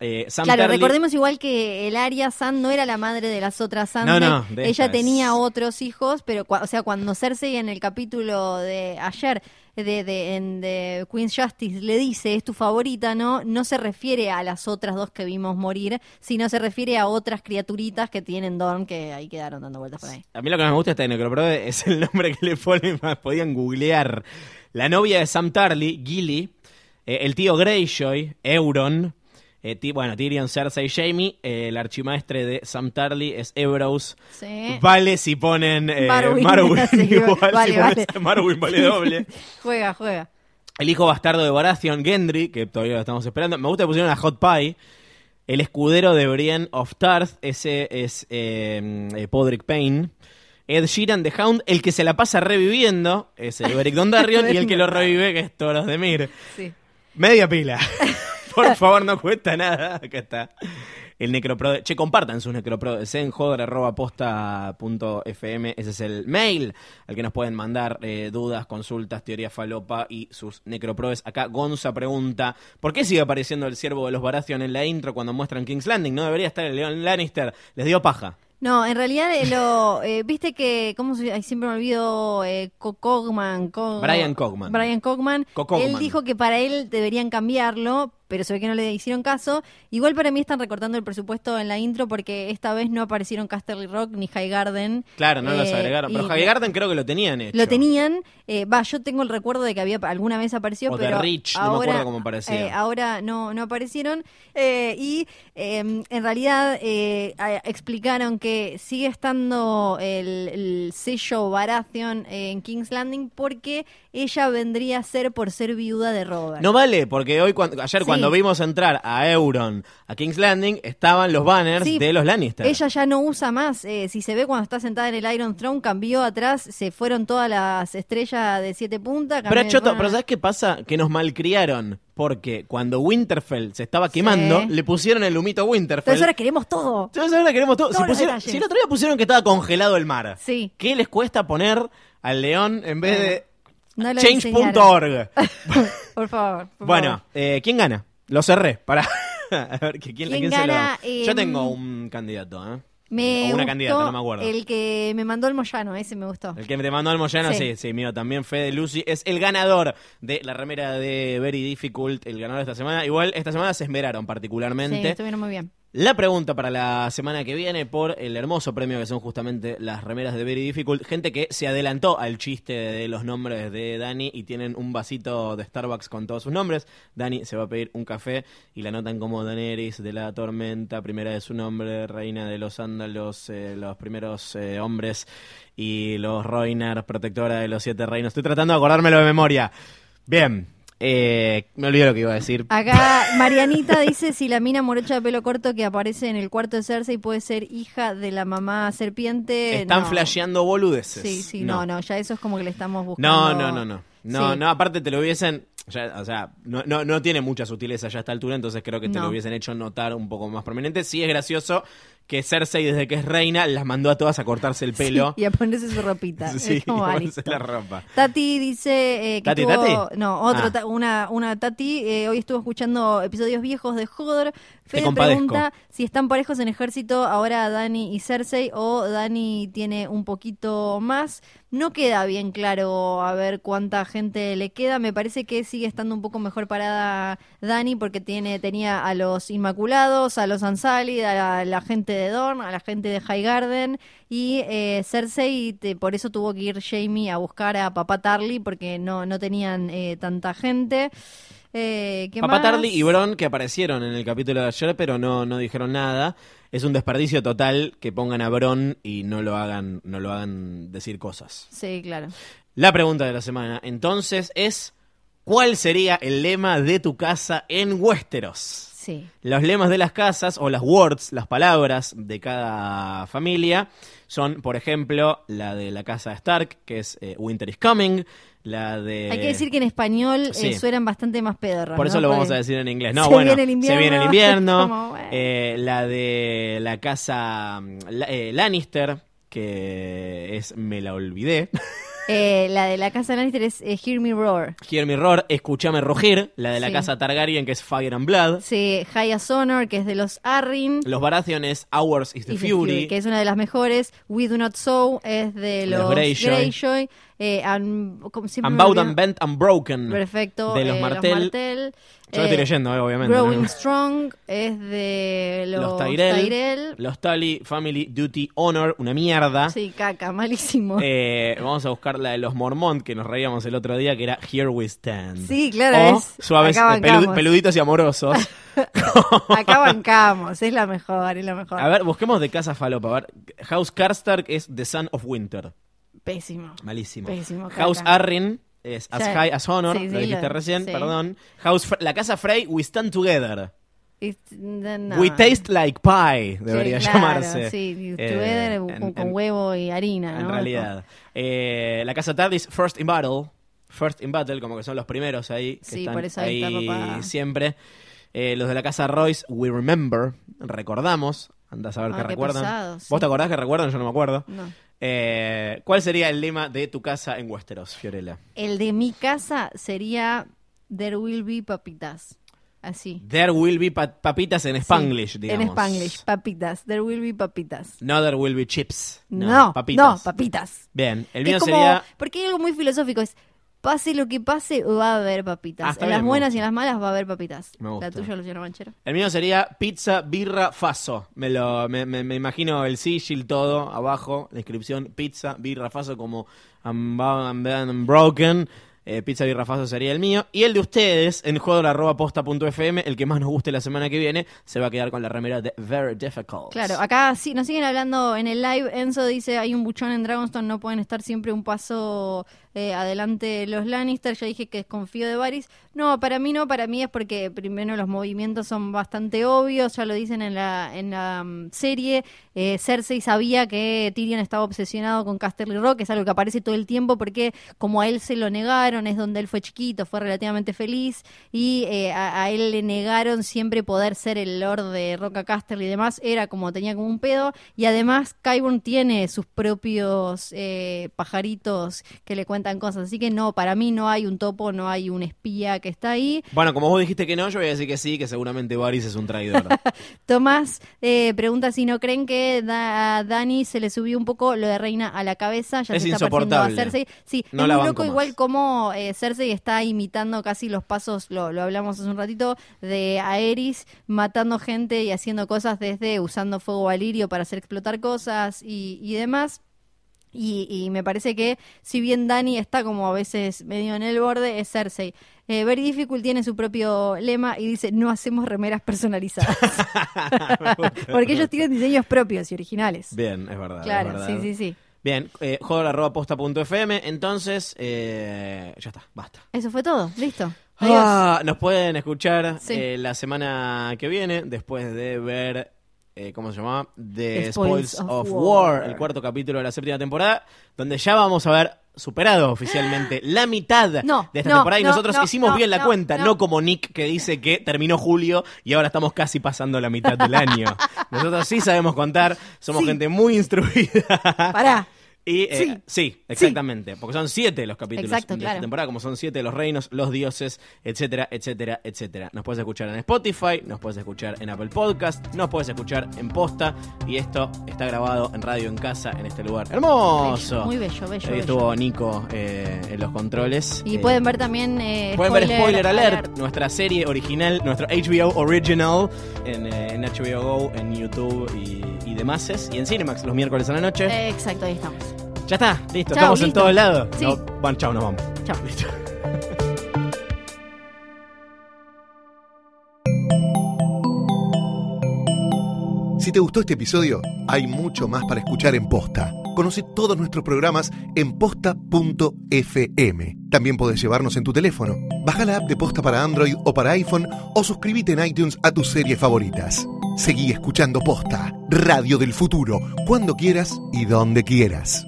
Eh, Sam Claro, recordemos igual que el Arya Sand no era la madre de las otras Sand. No, no, Ella tenía otros hijos, pero, o sea, cuando Cersei en el capítulo de ayer de, de, en de Queen's Justice le dice es tu favorita, ¿no? No se refiere a las otras dos que vimos morir, sino se refiere a otras criaturitas que tienen Dorn que ahí quedaron dando vueltas por ahí. A mí lo que más me gusta de este Necroprode es el nombre que le ponen, más podían googlear. La novia de Sam Tarly, Gilly, eh, el tío Greyjoy, Euron, eh, bueno, Tyrion, Cersei, Jamie, eh, el archimaestre de Sam Tarly es Ebros. Sí. Vale si ponen eh. Marwyn, (laughs) Sí, (laughs) igual vale, si vale. doble. Juega, juega. El hijo bastardo de Baratheon, Gendry, que todavía lo estamos esperando. Me gusta que pusieron a Hot Pie. El escudero de Brienne of Tarth, ese es eh, eh, Podrick Payne. Ed Sheeran de Hound, el que se la pasa reviviendo, es el Beric Dondarrion, y el que lo (laughs) revive, que es Toros de Mir. Sí. Media pila. Por favor, no cuesta nada. Acá está. El necroprode. Che, compartan sus necroprodes en joder.posta.fm. Ese es el mail al que nos pueden mandar eh, dudas, consultas, teoría falopa y sus necroprodes. Acá Gonza pregunta: ¿Por qué sigue apareciendo el ciervo de los Baratheon en la intro cuando muestran King's Landing? No debería estar el León Lannister. Les dio paja. No, en realidad eh, lo eh, viste que cómo se ay, siempre me olvido eh, Co- Cogman, Co- Brian Cogman. Brian Cogman. Co- Cogman. Él dijo que para él deberían cambiarlo pero se ve que no le hicieron caso. Igual para mí están recortando el presupuesto en la intro porque esta vez no aparecieron Casterly Rock ni High Garden. Claro, no los Eh, agregaron. Pero Javier Garden creo que lo tenían hecho. Lo tenían, eh, va, yo tengo el recuerdo de que había alguna vez apareció, O de pero Rich, no me ahora, acuerdo cómo aparecía. eh, ahora no, no aparecieron. Y eh, en realidad explicaron que sigue estando el, el sello Baratheon en King's Landing porque ella vendría a ser por ser viuda de Robert. No vale, porque hoy cuando, ayer Sí. cuando vimos entrar a Euron a King's Landing estaban los banners Sí, de los Lannister. Ella ya no usa más. eh, si se ve cuando está sentada en el Iron Throne, cambió atrás, se fueron todas las estrellas de siete puntas. Pero cambió- Choto, pero ¿sabes qué pasa? Que nos malcriaron. Porque cuando Winterfell se estaba quemando, le pusieron el humito Winterfell. Entonces ahora queremos todo. Entonces ahora queremos todo. Todos Si, los pusieron- detalles. si el otro día pusieron que estaba congelado el mar. Sí. ¿Qué les cuesta poner al león en vez de No lo change.org? (laughs) Por favor. por bueno, favor. eh, ¿quién gana? Lo cerré. Para (laughs) a ver ¿quién, quién, ¿Quién quién se lo gana? Yo Em, tengo un candidato, ¿eh? Me o una candidata, no me acuerdo. El que me mandó el Moyano, ese me gustó. El que te mandó al Moyano, sí, Sí. sí, mío también, Fede Lucy, es el ganador de la remera de Very Difficult, el ganador de esta semana. Igual esta semana se esmeraron Sí, particularmente. estuvieron muy bien. La pregunta para la semana que viene por el hermoso premio que son justamente las remeras de Very Difficult. Gente que se adelantó al chiste de los nombres de Dani y tienen un vasito de Starbucks con todos sus nombres. Dani se va a pedir un café y la anotan como Daenerys de la Tormenta, primera de su nombre, reina de los Ándalos, eh, los primeros eh, hombres y los Roinar, protectora de los siete reinos. Estoy tratando de acordármelo de memoria. Bien, eh, me olvidé lo que iba a decir. Acá Marianita dice si la mina morocha de pelo corto que aparece en el cuarto de Cersei puede ser hija de la mamá serpiente. Están no. flasheando boludeces. Sí, sí, no. no, ya eso es como que le estamos No, buscando. no, no, no. No, Sí. no, aparte te lo hubiesen. ya, o sea, no, no, no tiene mucha sutileza ya a esta altura, entonces creo que te No. lo hubiesen hecho notar un poco más prominente. Sí es gracioso que Cersei, desde que es reina, las mandó a todas a cortarse el pelo. Sí, y a ponerse su ropita. (laughs) Sí, es como, ponerse la ropa. Tati dice eh, que ¿Tati, estuvo- Tati? no otro Ah. ta- una una Tati eh, hoy estuvo escuchando episodios viejos de Hodor. Fede pregunta si están parejos en ejército ahora Dani y Cersei o Dani tiene un poquito más. No queda bien claro a ver cuánta gente le queda. Me parece que sigue estando un poco mejor parada Dani porque tiene tenía a los Inmaculados, a los Ansali, a la gente de Dorn, a la gente de High Garden y eh, Cersei te- por eso tuvo que ir Jamie a buscar a papá Tarly porque no, no tenían eh, tanta gente. Eh, ¿qué Papá más? Tarly y Bron que aparecieron en el capítulo de ayer, pero no, no dijeron nada. Es un desperdicio total que pongan a Bron y no lo hagan, no lo hagan decir cosas. Sí, claro. La pregunta de la semana, entonces, es ¿cuál sería el lema de tu casa en Westeros? Sí. Los lemas de las casas o las words, las palabras de cada familia son, por ejemplo, la de la casa Stark, que es eh, Winter is Coming, la de... Hay que decir que en español eh, suenan bastante más pedorros. Por eso ¿no? lo vamos a decir en inglés. (laughs) No, se bueno, viene el invierno, se viene el invierno. (laughs) como, bueno. Eh, la de la casa mm, la- Lannister, que es Me la olvidé. (laughs) Eh, la de la casa Lannister es eh, Hear Me Roar. Hear Me Roar, Escúchame Rugir. La de la Sí. casa Targaryen, que es Fire and Blood. Sí, High as Honor, que es de los Arryn. Los Baratheon es Ours is the y The Fury. que es una de las mejores. We Do Not Sow es de Los los, Greyjoy. Greyjoy. Eh, un- como Unbowed and Bent and Broken. Perfecto. De los eh. Martell. Yo lo estoy leyendo, eh, obviamente. Growing ¿no? Strong es de los, Los Tyrell. Tyrell. Los Tully, Family, Duty, Honor. Una mierda. Sí, caca, malísimo. Eh, vamos a buscar la de los Mormont, que nos reíamos el otro día, que era Here We Stand. Sí, claro, O es- suaves, eh, peluditos y amorosos. (laughs) Acá bancamos, es la mejor, es la mejor. A ver, busquemos de casa falopa. A ver, House Karstark es The Son of Winter. Pésimo. Malísimo. Pésimo, House. Arryn es As High as Honor. sí, lo sí, dijiste lo- recién, sí. perdón. House la casa Frey, We Stand Together. No. We Taste Like Pie, debería claro, llamarse. Sí, Eh, together en- con, en- huevo y harina, En ¿no? realidad. Eh, la casa Tardis, First in Battle. First in Battle, como que son los primeros ahí. Que Sí, están por eso ahí está ahí siempre. Eh, los de la casa Royce, We Remember. Recordamos. Andás a ver Ah, qué qué recuerdan. sí. ¿Vos te acordás que recuerdan? Yo no me acuerdo. No. Eh, ¿Cuál sería el lema de tu casa en Westeros, Fiorella? El de mi casa sería There will be papitas. Así. There will be pa- papitas en Spanglish, Sí, digamos. En Spanglish, papitas. There will be papitas. No there will be chips. No, No, papitas. no, papitas. Bien, el mío como- sería... Porque hay algo muy filosófico, es Pase lo que pase, va a haber papitas. Ah, en las buenas y en las malas va a haber papitas. Me gusta. La tuya, Luciano Manchero. El mío sería pizza, birra, faso. Me lo me, me- me imagino el sigil todo abajo, la inscripción pizza, birra, faso como Unbound Eh, pizza, birra, faso sería el mío. Y el de ustedes, en juego.posta.fm, el que más nos guste la semana que viene, se va a quedar con la remera de Very Difficult. Claro, acá sí, nos siguen hablando en el live. Enzo dice, hay un buchón en Dragonstone, no pueden estar siempre un paso eh, adelante los Lannister. Ya dije que desconfío de Varys. No, para mí no, para mí es porque primero los movimientos son bastante obvios, ya lo dicen en la, en la mm, serie. Eh, Cersei sabía que Tyrion estaba obsesionado con Casterly Rock, es algo que aparece todo el tiempo porque como a él se lo negaron, es donde él fue chiquito, fue relativamente feliz y eh, a, a él le negaron siempre poder ser el Lord de Roca Casterly y demás, era como tenía como un pedo y además Qyburn tiene sus propios eh, pajaritos que le cuentan cosas, así que no, para mí no hay un topo, no hay un espía que está ahí. Bueno, como vos dijiste que no, yo voy a decir que sí, que seguramente Varys es un traidor. (laughs) Tomás eh, pregunta si no creen que da- a Dani se le subió un poco lo de reina a la cabeza, ya Es se está a insoportable. Cersei. Sí, No es la muy loco igual más. como eh, Cersei está imitando casi los pasos, lo, lo hablamos hace un ratito, de Aerys matando gente y haciendo cosas desde usando fuego valirio para hacer explotar cosas y, y demás. Y, y me parece que si bien Dani está como a veces medio en el borde, es Cersei. Eh, Very Difficult tiene su propio lema y dice, no hacemos remeras personalizadas. (laughs) Porque ellos tienen diseños propios y originales. Bien, es verdad. es claro, verdad. sí, sí, sí. Bien, eh, juego.posta.fm, entonces, eh, ya está, basta. Eso fue todo, listo. Ah, nos pueden escuchar Sí. eh, la semana que viene, después de ver, eh, ¿cómo se llama? The Spoils Spoils of of, War. War, el cuarto capítulo de la séptima temporada, donde ya vamos a haber superado oficialmente la mitad (gasps) No, de esta no, temporada y no, nosotros no, hicimos bien la cuenta, no. no. como Nick que dice que terminó julio y ahora estamos casi pasando la mitad del año. (laughs) Nosotros sí sabemos contar, somos Sí. gente muy instruida. Pará. Y eh, Sí. sí. exactamente, porque son siete los capítulos Exacto, de claro. esta temporada, como son siete los reinos, los dioses, etcétera, etcétera, etcétera. Nos puedes escuchar en Spotify, nos puedes escuchar en Apple Podcast, nos puedes escuchar en Posta y esto está grabado en Radio en Casa en este lugar. Hermoso. Bello, muy bello, bello, Ahí bello. estuvo Nico eh, en los controles. Y Eh, pueden ver también... eh, Pueden ver Spoiler Alert, nuestra serie original, nuestro HBO Original en, en HBO Go, en YouTube y, y demás. Y en Cinemax los miércoles a la noche. Exacto, ahí estamos. Ya está, listo, Chao, estamos en todos lados. Sí. No, bueno, chao, nos vamos. Chao. Listo. (laughs) Si te gustó este episodio, hay mucho más para escuchar en Posta. Conoce todos nuestros programas en posta.fm. También podés llevarnos en tu teléfono. Baja la app de Posta para Android o para iPhone o suscríbete en iTunes a tus series favoritas. Seguí escuchando Posta, Radio del Futuro, cuando quieras y donde quieras.